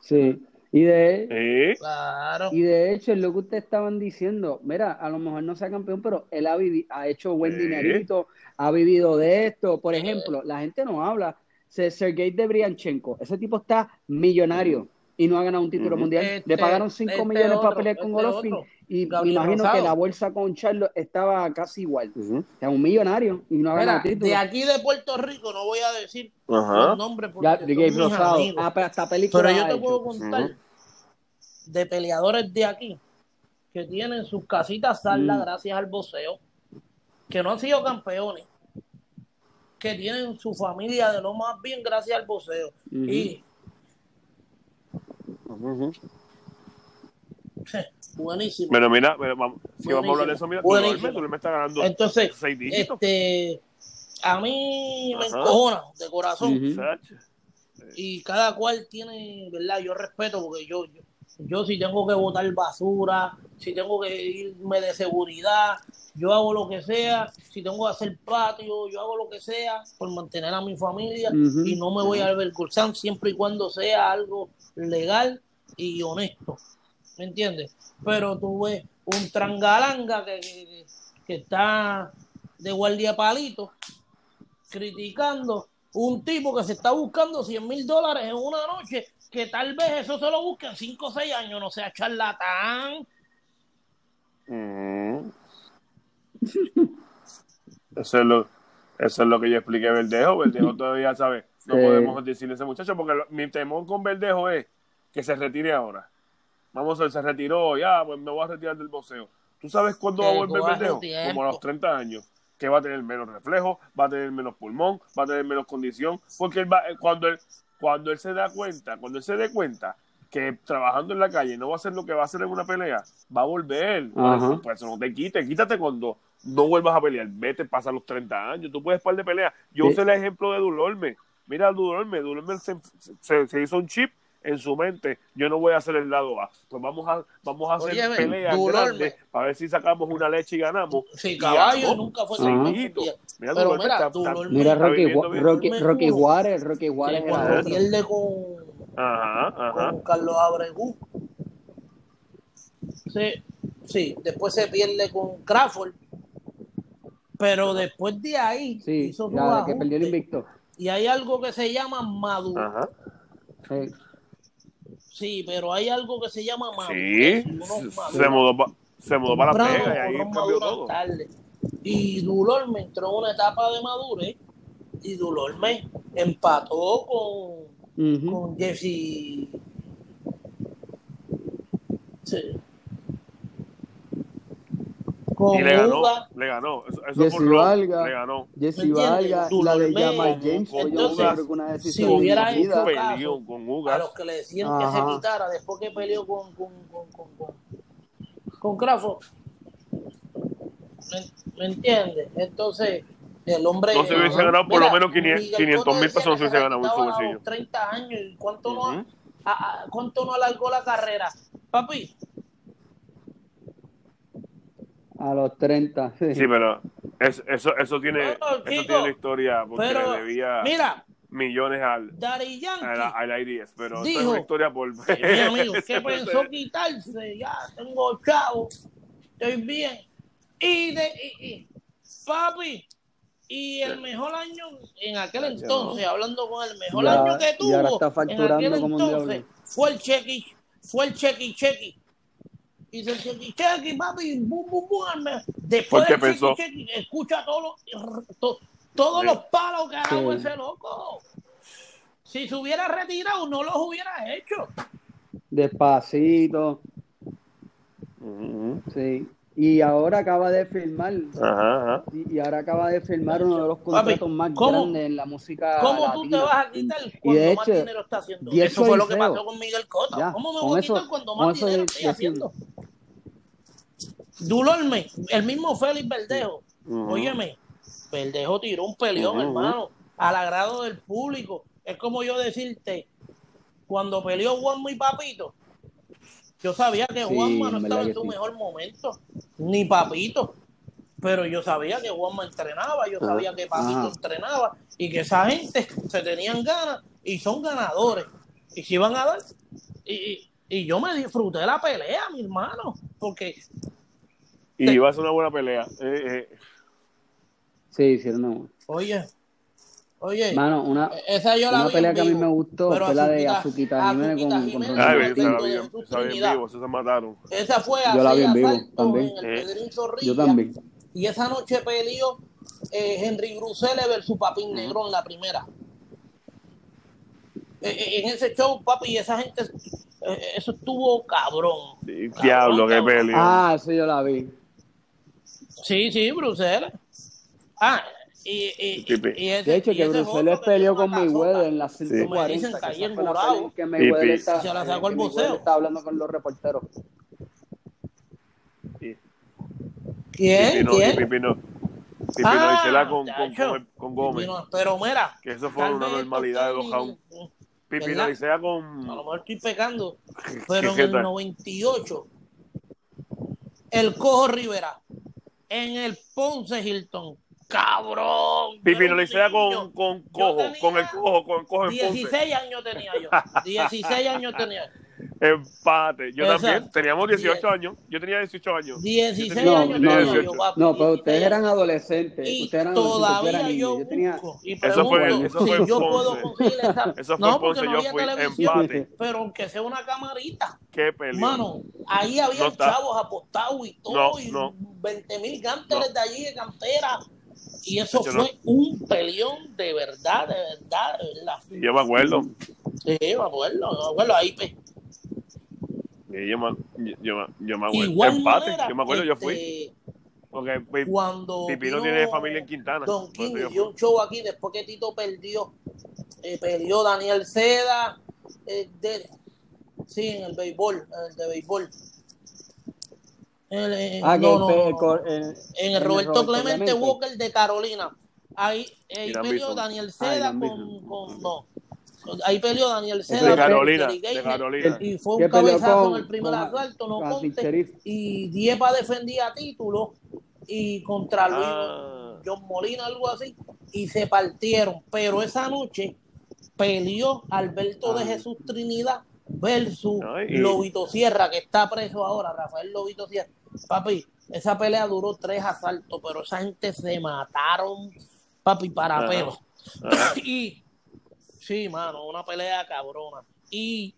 Sí. Y de. Claro. y de hecho, es lo que ustedes estaban diciendo, mira, a lo mejor no sea campeón, pero él ha, ha hecho buen Sí. dinerito, ha vivido de esto. Por ejemplo, la gente no habla. Se- Sergei Debrianchenko, ese tipo está millonario y no ha ganado un título mundial. Este- Le pagaron 5 este millones para pelear con este Golovkin y me imagino Rosado. que la bolsa con Charlo estaba casi igual. O sea, un millonario y no ha Mira, ganado título. de aquí de Puerto Rico no voy a decir Ajá. los nombres porque Ya, son de Gabe mis Rosado. amigos. Ah, pero hasta película Pero yo te puedo contar. De peleadores de aquí que tienen sus casitas saldas Mm. gracias al boxeo, que no han sido campeones, que tienen su familia de lo más bien gracias al boxeo. Ujú. Y Ujú. buenísimo. Pero mira, pero vamos, si vamos a hablar de eso, mira, tú, Buenísimo. Tú le me estás ganando Entonces, seis dígitos. este, a mí me Ajá. encojona de corazón. Y cada cual tiene, ¿verdad? Yo respeto porque yo, yo, yo si tengo que botar basura, si tengo que irme de seguridad, yo hago lo que sea, si tengo que hacer patio, yo hago lo que sea por mantener a mi familia y no me voy a avergonzar siempre y cuando sea algo legal y honesto. ¿me entiendes? Pero tú ves un trangalanga que, que, que está de guardia palito criticando un tipo que se está buscando 100 mil dólares en una noche, que tal vez eso se lo busque en 5 o 6 años, no sea charlatán. Ujú. Eso es lo, eso es lo que yo expliqué a Verdejo. Verdejo todavía sabe. No Sí. podemos decirle a ese muchacho porque lo- mi temor con Verdejo es que se retire ahora. Vamos a ver, se retiró, ya, pues me voy a retirar del boxeo. ¿Tú sabes cuándo va a volver Verdejo? Como a los 30 años. Que va a tener menos reflejo, va a tener menos pulmón, va a tener menos condición. Porque él va, cuando, él, cuando él se da cuenta, cuando él se dé cuenta que trabajando en la calle no va a ser lo que va a hacer en una pelea, va a volver. Ajá. eso, pues, no te quites, quítate cuando no vuelvas a pelear. Vete, pasa los 30 años, tú puedes par de peleas. Yo Sí. usé el ejemplo de Dulorme. Mira, Dulorme, Dulorme se, se- se hizo un chip en su mente. Yo no voy a hacer el lado A. Pues vamos a, vamos a hacer Oye, peleas grandes para ver si sacamos una leche y ganamos. Sí, Y caballo, nunca fue. Seguidito. Mira, Pero mira, está- Mira, está Rocky. Rocky, Rocky juro. Juárez, Rocky Juárez era pierde con, Ajá, ajá. con Carlos Abregu. Sí, sí, después se pierde con Crawford. Pero después de ahí Sí, hizo ya, que perdió el invicto. Y hay algo que se llama madurez. Ajá. Sí. Sí, pero hay algo que se llama Sí, madurez. uno se mudó, pa- se mudó para la temprano, pega y ahí cambió todo. tarde. Y Dulor me entró en una etapa de madurez y Dulor me empató con, Ujú. con Jesse. Sí. Con Y le ganó, Uga. le ganó. Eso, eso Jesse. Valga. Le ganó. Jesse. Valga, Tú la lo de. Jamal James, Con- yo entonces, creo que una decisión si hubiera hecho- caso con A Ugas. los que le decían que se Ajá. quitara después que peleó con, con, con, con, con, con Crawford. ¿Me, me entiendes? Entonces, el hombre. No se hubiese Ajá. ganado por lo Mira, menos 500 Miguel 500 Cotto mil pesos no se hubiese ganado en su a bolsillo. los 30 años. ¿Y cuánto, no, Ujú. a- a- ¿Cuánto no alargó la carrera? Papi, A los 30. Sí. Sí, pero es- eso, eso tiene, No, eso tiene una historia porque pero le debía mira, millones al, Daddy al, al IDS. Pero eso es Dijo- una historia por. Mi amigo, que pensó se- quitarse, ya tengo chavo, estoy bien. Y de y, y, papi, y el mejor año en aquel entonces, hablando con el mejor Ya, año que tuvo, está en aquel entonces, fue el chequi, fue el chequi chequi. Hizo el chequi chequi, papi, bum bum Después chequi pensó. chequi, escucha todos los, to- todos Sí. los palos que ha dado Sí. ese loco. Si se hubiera retirado, no los hubiera hecho. Despacito. Sí. Y ahora acaba de firmar. Ajá, ajá. Y y ahora acaba de firmar uno de los contratos más ¿cómo- grandes en la música ¿Cómo tú te latina. vas a quitar Y cuando de más dinero está haciendo? 10 Eso fue lo que pasó con Miguel Cotto. Ya, ¿Cómo me voy a quitar cuando más dinero de- estoy de- haciendo? Dulorme, el mismo Félix Verdejo. Ujú. Óyeme, Verdejo tiró un peleón, hermano, al agrado del público. Es como yo decirte, cuando peleó Juanma y Papito, yo sabía que Sí, Juanma no estaba en su sí. mejor momento, ni Papito. Pero yo sabía que Juanma entrenaba, yo sabía que Papito Ajá. entrenaba y que esa gente se tenían ganas y son ganadores. Y si iban a dar. Y, y- y yo me disfruté la pelea, mi hermano, porque Y iba a ser una buena pelea. Eh, eh, Sí, sí, no. Oye, oye, Mano, una, esa yo la una vi pelea en que a mí vivo, me gustó fue la de Azuquita- Jiménez con, con Ronald Ay, esa la vi en- esa vi en vivo, eso se mataron. Esa fue Yo la vi en vivo, también. en el Eh. Zorrilla. Yo también. Y esa noche peleó eh, Henry Grusele versus Papín Negrón, la primera. Eh, eh, en ese show, papi, y esa gente, eh, eso estuvo cabrón. Sí, Cabrón, diablo, qué cabrón. pelea. Ah, eso yo la vi. Sí, sí, Bruselas. Ah, y, y, Pipi. y ese, De hecho, y que Bruselas peleó con Mayweather en las Sí. 140. Me dicen que en la que Mayweather Pipi. está, Se la eh, sacó el boxeo. está hablando con los reporteros. Y- ¿Quién? Pipino, ¿Quién? y Pipino, Pipino Ah, Isela con, con, con, con Gómez. Pipino, Pero mira, Que eso fue una normalidad de está rounds. Pipino ¿verdad? Isela A lo con. mejor estoy pecando, pero en ¿Qué el tal? 98, el Cojo Rivera, en el Ponce Hilton, cabrón. Pipino yo era un Isela niño. con, con Yo cojo, con el cojo, con el cojo en Ponce. 16 años tenía yo, 16 años tenía. Empate. Yo Exacto. también. Teníamos 18 Diez. años. Yo tenía 18 años. 16 No, años no, tenía no, yo, papi, No, pero 16 ustedes eran adolescentes. Y ustedes eran adolescentes, todavía niño. yo Yo tenía. busco y Eso fue- eso fue si yo puedo conseguir esa. Eso fue no, Ponce. no Yo fui televisión. empate. Pero aunque sea una camarita, Qué pelea. mano, ahí había No chavos apostados y todo, No, y no. 20 mil gánteres de allí de cantera. Y eso Yo fue no. un peleón de verdad, de verdad, de verdad. Yo me acuerdo. Sí, me acuerdo, me acuerdo ahí, Yo me, yo, yo me- yo me acuerdo. Igual Empate. manera, Yo me acuerdo, yo este, fui. Porque pues, cuando Pipino tiene familia en Quintana. Don King dio un show aquí después que Tito perdió. Eh, perdió Daniel Seda. eh, de- sí, en el béisbol, en el de béisbol. Ah, no, en- el Roberto, Clemente, Clemente. Walker de Carolina. Ahí, Bison. Daniel Ah, Seda con, Bison. con- no. Ahí peleó Daniel Seda De Carolina. De. Y fue un cabezazo con- en el primer asalto, no con conte. Y Diepa defendía título y contra Luis Ah. John Molina, algo así, y se partieron. Pero esa noche peleó Alberto de Ah. Jesús Trinidad versus y- Lobito Sierra, que está preso ahora, Rafael Lobito Sierra. Papi, esa pelea duró tres asaltos, pero esa gente se mataron, papi, para Ajá. pelo. Ajá. Y sí, mano, una pelea cabrona. Y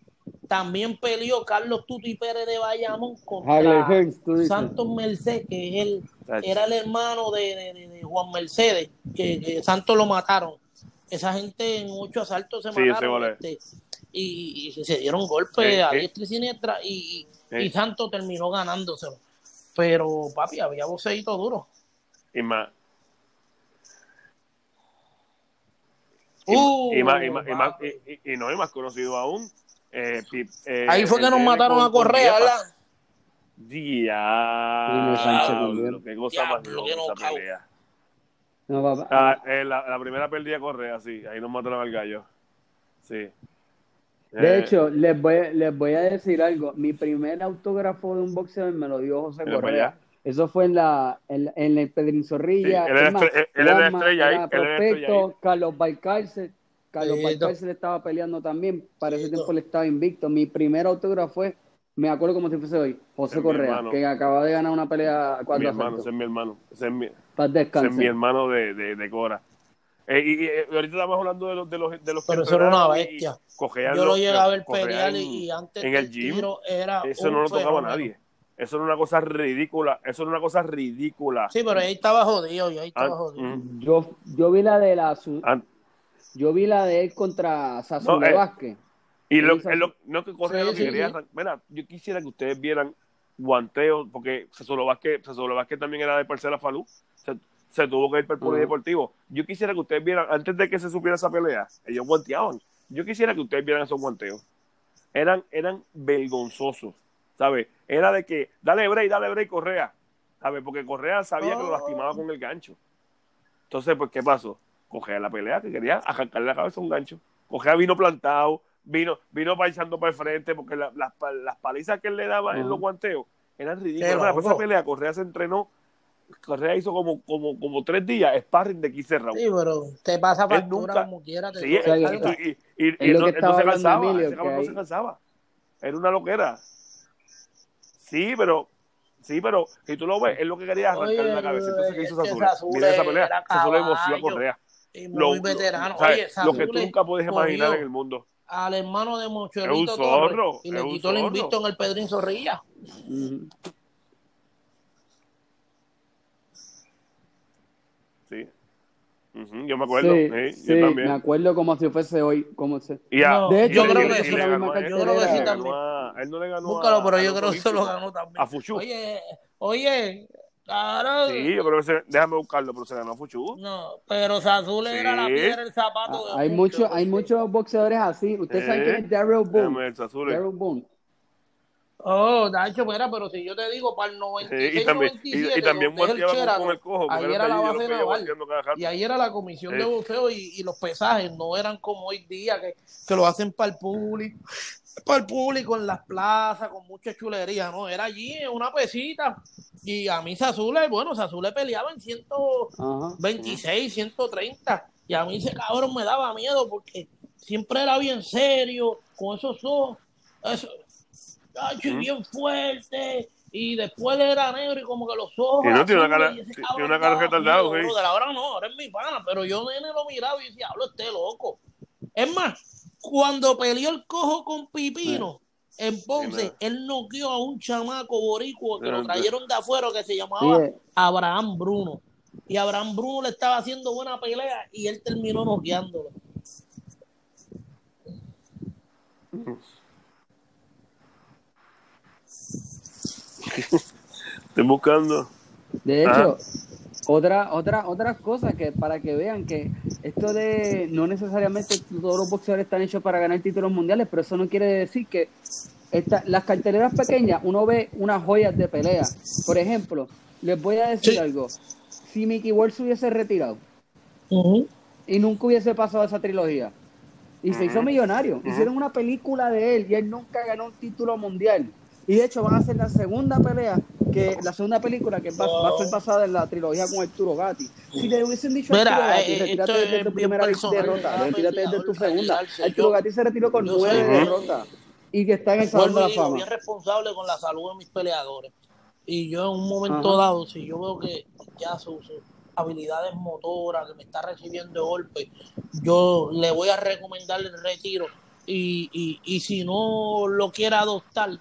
también peleó Carlos Tuti Pérez de Bayamón contra. Santos Mercedes, que es el, era el hermano de, de- de- de Juan Mercedes, que, que Santos lo mataron. Esa gente en ocho asaltos se Sí, mataron vale. este, y, y se dieron golpes Eh, a eh. diestra y siniestra y, y. Santos terminó ganándoselo. Pero, papi, había voceito duro. Y más. Uh, y más, y, más, y, más- papi. y- y- y no, y más conocido aún. eh, eh, Ahí fue que nos mataron con- a Correa. ¿verdad? Diablo, qué cosa más Diablo, loca esa pelea. No, papá. Ah, eh, la, la primera pérdida Correa, sí, ahí nos mataron al gallo. Sí. De Eh, hecho, les voy, les voy a decir algo. Mi primer autógrafo de un boxeador me lo dio José Correa. Eso fue en la en, en el Pedrín Zorrilla. Sí, él era estre- él era estrella ahí, era prospecto. Carlos Balcárcel. Carlos Sí, Balcárcel estaba peleando también. Para ese tiempo él estaba invicto. Mi primer autógrafo fue, me acuerdo como si fuese hoy, José Es Correa, que acaba de ganar una pelea a mi cuatro hermano, ese es mi hermano. Ese es mi, ese es mi hermano de, de, de Cora. Eh, y, y, eh, ahorita estamos hablando de los, de los, de los que Pero eso era una bestia. Yo lo llegué a ver Correa pelear y, y antes en el gym, tiro era Eso no lo tocaba fenómeno. nadie. Eso era una cosa ridícula. Eso era una cosa ridícula. Sí, pero ahí estaba jodido, y ahí estaba Ah, jodido. mm. Yo, yo vi la de la su- Ah, yo vi la de él contra Sazule No, eh, Vázquez. Y lo, es lo- no que Correa Sí, lo que sí, quería sí. Mira, yo quisiera que ustedes vieran guanteo, porque Sasolo Vázquez, Vázquez también era de Parcela Falú. Se, se tuvo que ir para el polideportivo. Yo quisiera que ustedes vieran, antes de que se supiera esa pelea, ellos guanteaban. Yo quisiera que ustedes vieran esos guanteos. Eran, eran vergonzosos, ¿sabes? Era de que, dale break, dale break, Correa. ¿Sabes? Porque Correa sabía que lo lastimaba con el gancho. Entonces, pues, ¿qué pasó? Cogea la pelea que quería arrancarle la cabeza a un gancho. Cogea vino plantado, vino, vino paisando para el frente, porque la- las, pa- las palizas que él le daba en los guanteos eran ridículas. Esa pelea, Correa se entrenó, Correa hizo como, como, como tres días sparring de 15 rounds. Sí, pero te pasa factura nunca- como quiera. Te Sí, y, y, no, se cansaba, Emilio, ese cabrón no se cansaba. Era una loquera. Sí, pero, sí, pero si tú lo ves, es lo que quería arrancarle Oye, la cabeza. Entonces, ¿qué hizo es que Sazule? Sazule Mira esa pelea. era Sazule emocionó a. Correa. Lo- muy lo- veterano. ¿sabes? Oye, lo que tú nunca puedes imaginar en el mundo. al hermano de un Torres y le quitó el invicto en el Pedrín Zorrilla. Yo me acuerdo. Sí, sí, sí, yo me también. acuerdo como si fuese hoy. Como se... Y a- No, De hecho, yo creo que sí, a. Yo creo que sí también. a- Él no le ganó Búscalo, a- pero a yo los creo que se lo ganó también. A Fuchu. Oye, oye, claro. Sí, yo creo que se, déjame buscarlo, pero se ganó a Fuchu. No, pero Sazule era la Sí. piedra el zapato de Ah, hay muchos, muchos, hay muchos boxeadores así. Usted sabe Eh, quién es Daryl Boone. Daryl Boone. Oh, Nacho, mira, pero si yo te digo para el Sí, 96 y también, y, 97, y también el guanteaba con, el cojo, ahí era la base naval. Y ahí era la comisión de boxeo y, y los pesajes no eran como hoy día que, que lo hacen para el público, para el público en las plazas con mucha chulería, no, era allí en una pesita. Y a mí Sazule, bueno, Sazule peleaba en 126, Ajá. 130 y a mí ese cabrón me daba miedo porque siempre era bien serio, con esos ojos. Eso, tacho, y bien fuerte, y después era negro y como que los ojos. Y no, tiene una cara- tiene una cara retardado, sí. Ahora no, ahora es mi pana, pero yo nene lo miraba y decía, hablo este loco. Es más, cuando peleó el cojo con Pipino. En Ponce, Sí, no. él noqueó a un chamaco boricua que lo trajeron de afuera que se llamaba eh. Abraham Bruno. Y Abraham Bruno le estaba haciendo buena pelea y él terminó noqueándolo. Estoy buscando. De Ah. hecho, otra, otra, otras cosas que para que vean que esto de no necesariamente todos los boxeadores están hechos para ganar títulos mundiales, pero eso no quiere decir que esta, las carteleras pequeñas uno ve unas joyas de pelea. Por ejemplo, les voy a decir Sí. algo. Si Mickey Wall se hubiese retirado y nunca hubiese pasado esa trilogía y se hizo millonario, hicieron una película de él y él nunca ganó un título mundial. Y de hecho van a hacer la segunda pelea, que la segunda película que va, va a ser basada en la trilogía con Arturo Gatti. Si le hubiesen dicho Mira, Arturo Gatti, eh, retírate esto desde es tu primera derrota, retírate desde tu segunda. Yo- Arturo Gatti se retiró con yo nueve soy- derrotas y que está en el Salón de la Fama. bien responsable con la salud de mis peleadores. Y yo en un momento Ajá. dado, si yo veo que ya sus sus habilidades motoras, que me está recibiendo golpes, yo le voy a recomendar el retiro. Y, y, y si no lo quiere adoptar,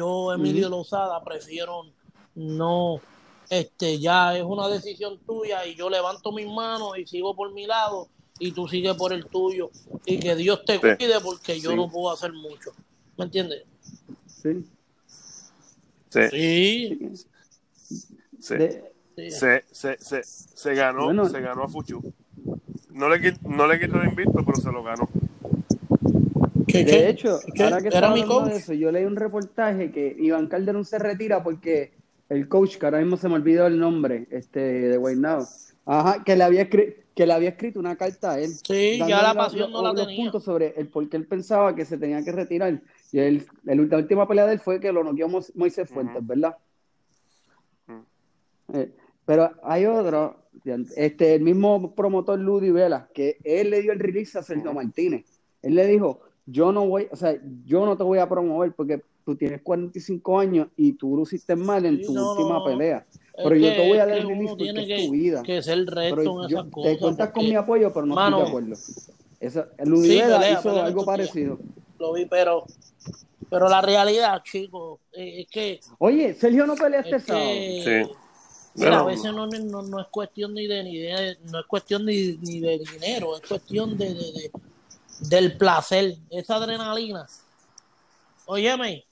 yo, Emilio Lozada, prefiero no, este, ya es una decisión tuya y yo levanto mis manos y sigo por mi lado y tú sigues por el tuyo y que Dios te Sí. cuide porque yo Sí. no puedo hacer mucho. ¿Me entiendes? Sí. Sí, Sí. sí. De- sí. Se, se, se, se ganó, Bueno. se ganó a Fuchu. No le, no le quitó el invicto, pero se lo ganó. ¿Qué, De hecho, ¿Qué? ahora que Era mi hablando de coach. eso, yo leí un reportaje que Iván Calderón se retira porque el coach, que ahora mismo se me olvidó el nombre, este, de Guaynabo, ajá, que le había escri- que le había escrito una carta a él. Sí, ya la los- pasión no la los tenía. puntos sobre el por qué él pensaba que se tenía que retirar. Y él, el- la última pelea de él fue que lo noqueó Mo- Moisés Fuentes. ¿verdad? Eh, pero hay otro, este, el mismo promotor Ludy Vela, que él le dio el release a Sergio Ujú. Martínez. Él le dijo, yo no voy, o sea, yo no te voy a promover porque tú tienes 45 años y tú luciste mal en Sí, tu no, última no. pelea. Es Pero yo que- te voy a es dar el release porque es que, tu vida. que ser recto Pero en yo, esas cosas. te cuentas con mi apoyo, pero no Mano, estoy de acuerdo. Sí, Vela pelea, hizo pelea algo parecido. Lo vi, pero, pero la realidad, chicos, eh, es que, Oye, Sergio no pelea este es sábado. que Sí. a veces no, no, no es cuestión ni de, ni de no es cuestión ni, ni de dinero, es cuestión de, de, de- del placer, esa adrenalina. Óyeme,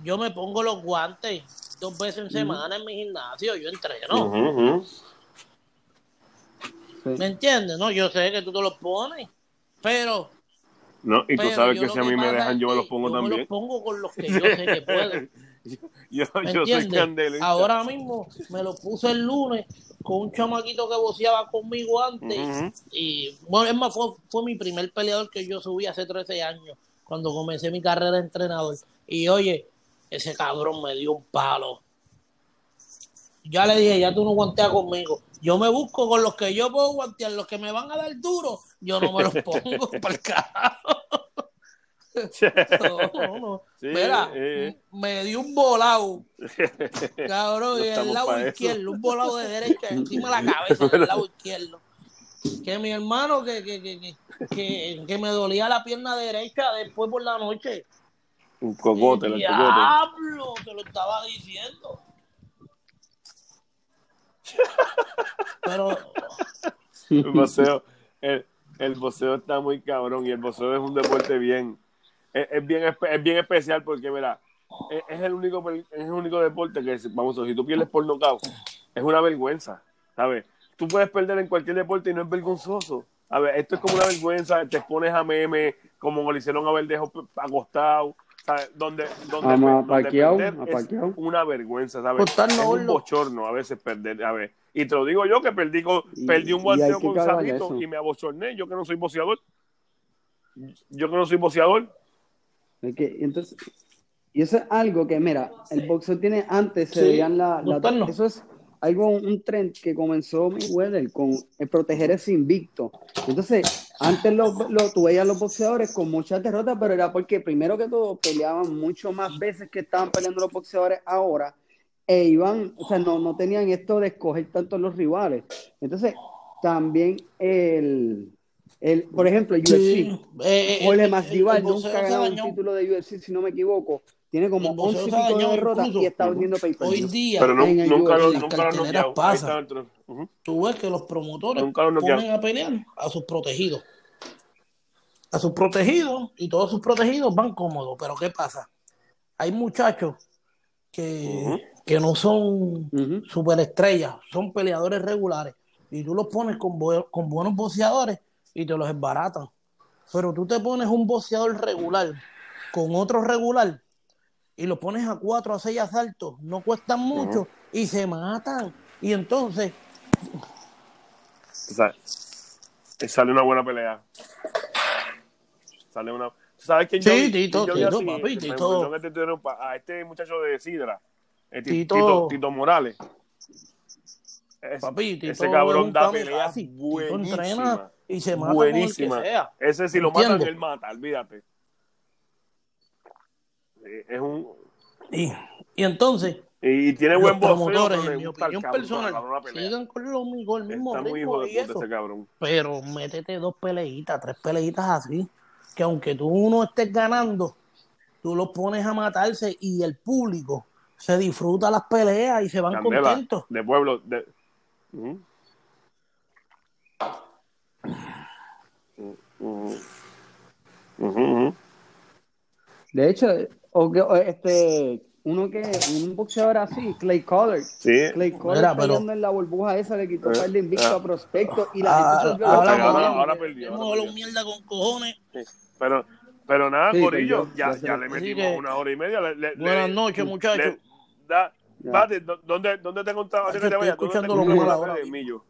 yo me pongo los guantes dos veces en semana en mi gimnasio, yo entreno. Sí. ¿Me entiendes? No, yo sé que tú te los pones, pero. No, y tú sabes yo que si a mí me dejan, yo me que los pongo yo Me también. los pongo con los que yo sé que puedo. yo yo, ¿Me yo soy candelita. Ahora mismo me lo puse el lunes con un chamaquito que boceaba conmigo antes. Y bueno, es más, fue, fue mi primer peleador que yo subí hace 13 años, cuando comencé mi carrera de entrenador. Y oye, ese cabrón me dio un palo. Ya le dije, ya tú no guanteas conmigo. Yo me busco con los que yo puedo guantear, los que me van a dar duro, yo no me los pongo para el carajo. No, no. Sí, Mira, eh. me dio un volado, cabrón, No y el lado eso. izquierdo, un volado de derecha encima de la cabeza del lado izquierdo. Que mi hermano, que, que, que, que, que, me dolía la pierna derecha después por la noche. Un cocote, el. Diablo, te lo estaba diciendo. Pero, El boxeo, el, el boxeo está muy cabrón y el boxeo es un deporte bien, es, es bien, es bien especial porque, mira, es, es el único, es el único deporte que, vamos, si tú pierdes por nocaut, es una vergüenza, ¿sabes? Tú puedes perder en cualquier deporte y no es vergonzoso. A ver, esto es como una vergüenza, te expones a meme, como le hicieron a Verdejo acostado, ¿sabes? Donde, donde, donde Pacquiao, perder es una vergüenza, ¿sabes? Es un bochorno a veces perder, a ver. Y te lo digo yo que perdí, con, Y- perdí un que con Sabito y me abochorné, yo que no soy boxeador. Yo que no soy boxeador. Que, entonces, y eso es algo que, mira, el boxeo tiene antes, se Sí, veían la, la- eso es algo, un trend que comenzó Mayweather con el proteger ese invicto. Entonces, antes lo, lo, tú veías los boxeadores con muchas derrotas, pero era porque primero que todo peleaban mucho más veces que estaban peleando los boxeadores ahora e iban, o sea, no, no tenían esto de escoger tanto los rivales. Entonces, también el, el por ejemplo, UFC, Sí, eh, eh, Jorge el- Masvidal nunca ha ganado un título de UFC, si no me equivoco. Tiene como El boxeo 11 se ha y pico de derrotas incluso. y está vendiendo pay Hoy día, Pero no, en el nunca lo, UFC. nunca lo. Ujú. tú ves que los promotores Nunca lo ponen a pelear a sus protegidos. A sus protegidos y todos sus protegidos van cómodos. Pero ¿qué pasa? Hay muchachos que, que no son Ujú. superestrellas, son peleadores regulares. Y tú los pones con, con buenos boxeadores y te los esbaratan. Pero tú te pones un boxeador regular con otro regular y lo pones a cuatro a seis asaltos, no cuestan mucho y se matan. Y entonces, O sea, sale una buena pelea. Sale una. ¿Sabes quién Sí, yo? Tito, yo Tito, así, papi, Tito. a este muchacho de Sidra, eh, Ti- Tito. Tito, Tito Morales. Es- papi, Tito ese es cabrón da peleas Tito buenísimas. entrena y se mata buenísima. con el que sea. Ese si lo matan, ¿Entiendes? él mata, olvídate. Eh, Es un. Y, y entonces, Y tiene los buen boxeo, pero en mi opinión cabrón, personal, sigan con lo mismo, el mismo Está muy hijo de puta ese cabrón. Pero métete dos peleitas, tres peleitas así, que aunque tú no estés ganando, tú los pones a matarse y el público se disfruta las peleas y se van Candela, contentos. de pueblo. De... Ujú. De hecho, o que- o este, uno que, un boxeador así, Clay Collard. Sí. Clay Collard pero- en la burbuja esa le quitó Eh, par de invicto ah. a Prospecto y la Ah, gente se volvió ahora, ahora- él. ahora perdió, ahora hemos hablado mierda con cojones. Pero, pero nada, Sí, Corillo, ya, ya le metimos que- una hora y media. Le- le- Buenas le- noches, muchachos. da- Ya. Bate, ¿dó- ¿dónde, ¿dónde te te estoy vayas, ¿dónde te escuchando lo las ahora. Millo?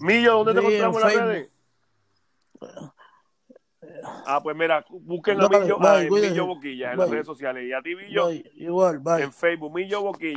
Millo, ¿dónde te encontramos en las redes? Ah, pues mira, busquen a Millo, bye, a cuídense. Millo Boquilla en las redes sociales. Y a ti, Millo, igual, en Facebook, Millo Boquilla.